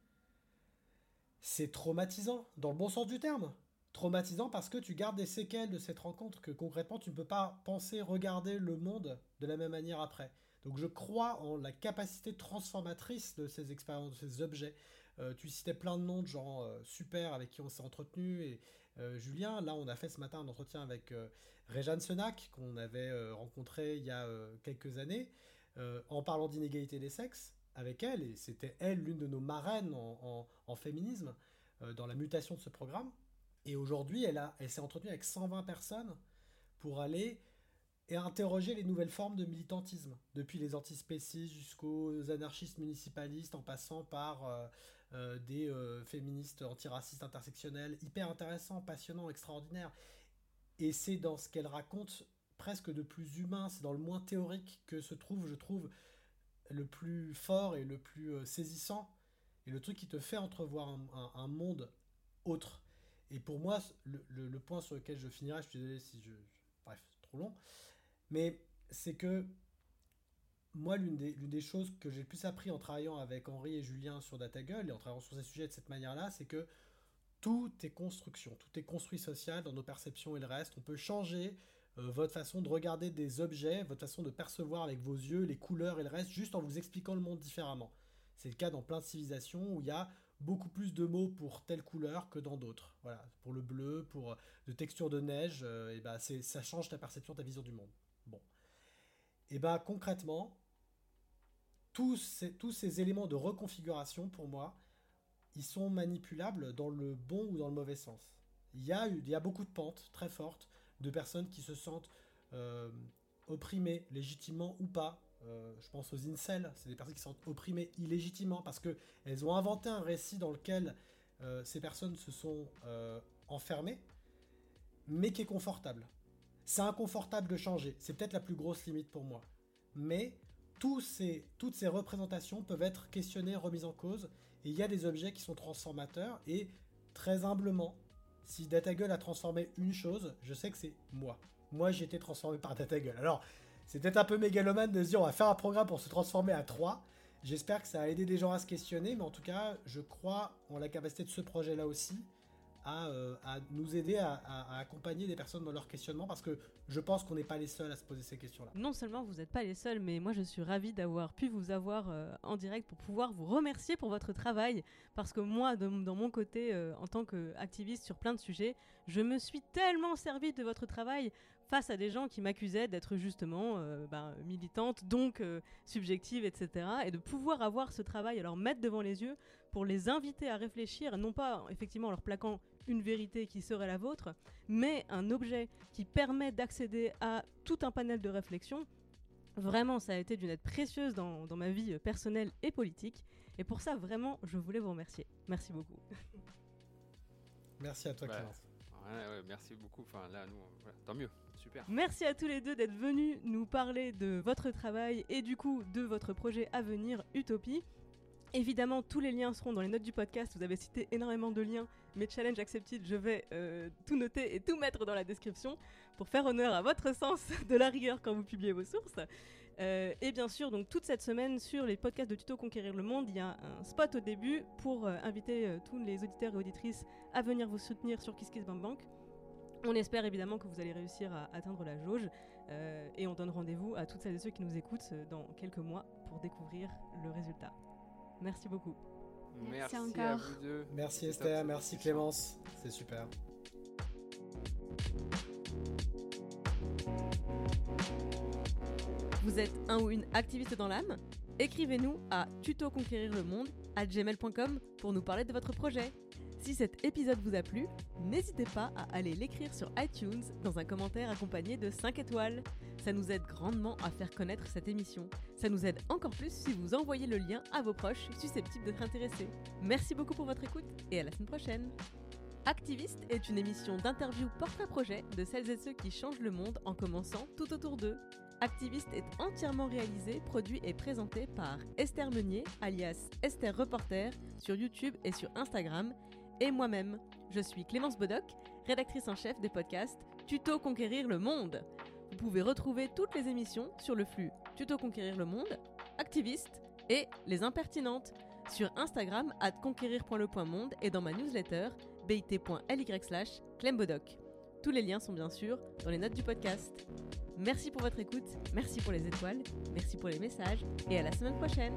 c'est traumatisant, dans le bon sens du terme. Traumatisant parce que tu gardes des séquelles de cette rencontre que concrètement tu ne peux pas penser, regarder le monde de la même manière après. Donc je crois en la capacité transformatrice de ces expériences, de ces objets. Euh, tu citais plein de noms de gens euh, super avec qui on s'est entretenu. Et euh, Julien, là on a fait ce matin un entretien avec Réjeanne Senac, qu'on avait rencontré il y a quelques années, en parlant d'inégalité des sexes avec elle, et c'était elle l'une de nos marraines en, féminisme euh, dans la mutation de ce programme. Et aujourd'hui, elle, elle s'est entretenue avec 120 personnes pour aller et interroger les nouvelles formes de militantisme, depuis les antispécistes jusqu'aux anarchistes municipalistes, en passant par euh, euh, des féministes antiracistes intersectionnels, hyper intéressant, passionnant, extraordinaire. Et c'est dans ce qu'elle raconte presque de plus humain, c'est dans le moins théorique que se trouve, je trouve, le plus fort et le plus euh, saisissant, et le truc qui te fait entrevoir un, monde autre. Et pour moi, le, point sur lequel je finirai, je suis désolé si je... Bref, trop long, mais c'est que moi, l'une des, des, choses que j'ai le plus appris en travaillant avec Henri et Julien sur DataGull et en travaillant sur ces sujets de cette manière-là, c'est que tout est construction, tout est construit social dans nos perceptions et le reste. On peut changer euh, votre façon de regarder des objets, votre façon de percevoir avec vos yeux les couleurs et le reste, juste en vous expliquant le monde différemment. C'est le cas dans plein de civilisations où il y a beaucoup plus de mots pour telle couleur que dans d'autres. Voilà, pour le bleu, pour euh, de texture de neige, euh, et ben ça change ta perception, ta vision du monde. Bon. Et ben concrètement, tous ces, éléments de reconfiguration, pour moi, ils sont manipulables dans le bon ou dans le mauvais sens. Il y a, il y a beaucoup de pentes très fortes de personnes qui se sentent euh, opprimées, légitimement ou pas. Euh, je pense aux incels, c'est des personnes qui se sentent opprimées illégitimement parce qu'elles ont inventé un récit dans lequel euh, ces personnes se sont enfermées, mais qui est confortable. C'est inconfortable de changer, c'est peut-être la plus grosse limite pour moi. Mais toutes ces représentations peuvent être questionnées, remises en cause, et il y a des objets qui sont transformateurs, et très humblement, si DataGull a transformé une chose, je sais que c'est moi. Moi, j'ai été transformé par DataGull. Alors, c'est peut-être un peu mégalomane de se dire on va faire un programme pour se transformer à 3. J'espère que ça a aidé des gens à se questionner, mais en tout cas, je crois en la capacité de ce projet-là aussi euh, à, nous aider à, accompagner des personnes dans leur questionnement parce que je pense qu'on n'est pas les seuls à se poser ces questions-là. Non seulement vous n'êtes pas les seuls, mais moi je suis ravie d'avoir pu vous avoir euh, en direct pour pouvoir vous remercier pour votre travail parce que moi, dans mon côté, euh, en tant qu'activiste sur plein de sujets, je me suis tellement servi de votre travail face à des gens qui m'accusaient d'être justement ben, militante, donc subjective, etc. Et de pouvoir avoir ce travail à leur mettre devant les yeux pour les inviter à réfléchir, non pas effectivement en leur plaquant une vérité qui serait la vôtre, mais un objet qui permet d'accéder à tout un panel de réflexion. Vraiment, ça a été d'une aide précieuse dans, ma vie personnelle et politique. Et pour ça, vraiment, je voulais vous remercier. Merci beaucoup. (laughs) Merci à toi, Clémence. merci beaucoup. Enfin, là, nous, tant mieux. Super. Merci à tous les deux d'être venus nous parler de votre travail et du coup de votre projet à venir, Utopie. Évidemment, tous les liens seront dans les notes du podcast. Vous avez cité énormément de liens, mais challenge accepted, je vais euh, tout noter et tout mettre dans la description pour faire honneur à votre sens de la rigueur quand vous publiez vos sources. Euh, et bien sûr, donc toute cette semaine sur les podcasts de Tuto Conquérir le Monde, il y a un spot au début pour euh, inviter tous les auditeurs et auditrices à venir vous soutenir sur KissKissBankBank. On espère évidemment que vous allez réussir à atteindre la jauge et on donne rendez-vous à toutes celles et ceux qui nous écoutent dans quelques mois pour découvrir le résultat. Merci beaucoup. Merci, Merci à encore. vous deux. Merci Esther, merci. Clémence, c'est super. Vous êtes un ou une activiste dans l'âme? Écrivez-nous à tutoconquérirlemonde à gmail.com pour nous parler de votre projet. Si cet épisode vous a plu, n'hésitez pas à aller l'écrire sur iTunes dans un commentaire accompagné de 5 étoiles. Ça nous aide grandement à faire connaître cette émission. Ça nous aide encore plus si vous envoyez le lien à vos proches susceptibles d'être intéressés. Merci beaucoup pour votre écoute et à la semaine prochaine. Activiste est une émission d'interview porte-à-projet de celles et ceux qui changent le monde en commençant tout autour d'eux. Activiste est entièrement réalisé, produit et présenté par Esther Meunier, alias Esther Reporter, sur YouTube et sur Instagram, et moi-même. Je suis Clémence Bodoc, rédactrice en chef des podcasts Tuto Conquérir le Monde. Vous pouvez retrouver toutes les émissions sur le flux Tuto Conquérir le Monde, Activiste et Les Impertinentes sur Instagram at conquérir.le.monde et dans ma newsletter bit.ly slash clembodoc. Tous les liens sont bien sûr dans les notes du podcast. Merci pour votre écoute, merci pour les étoiles, merci pour les messages et à la semaine prochaine.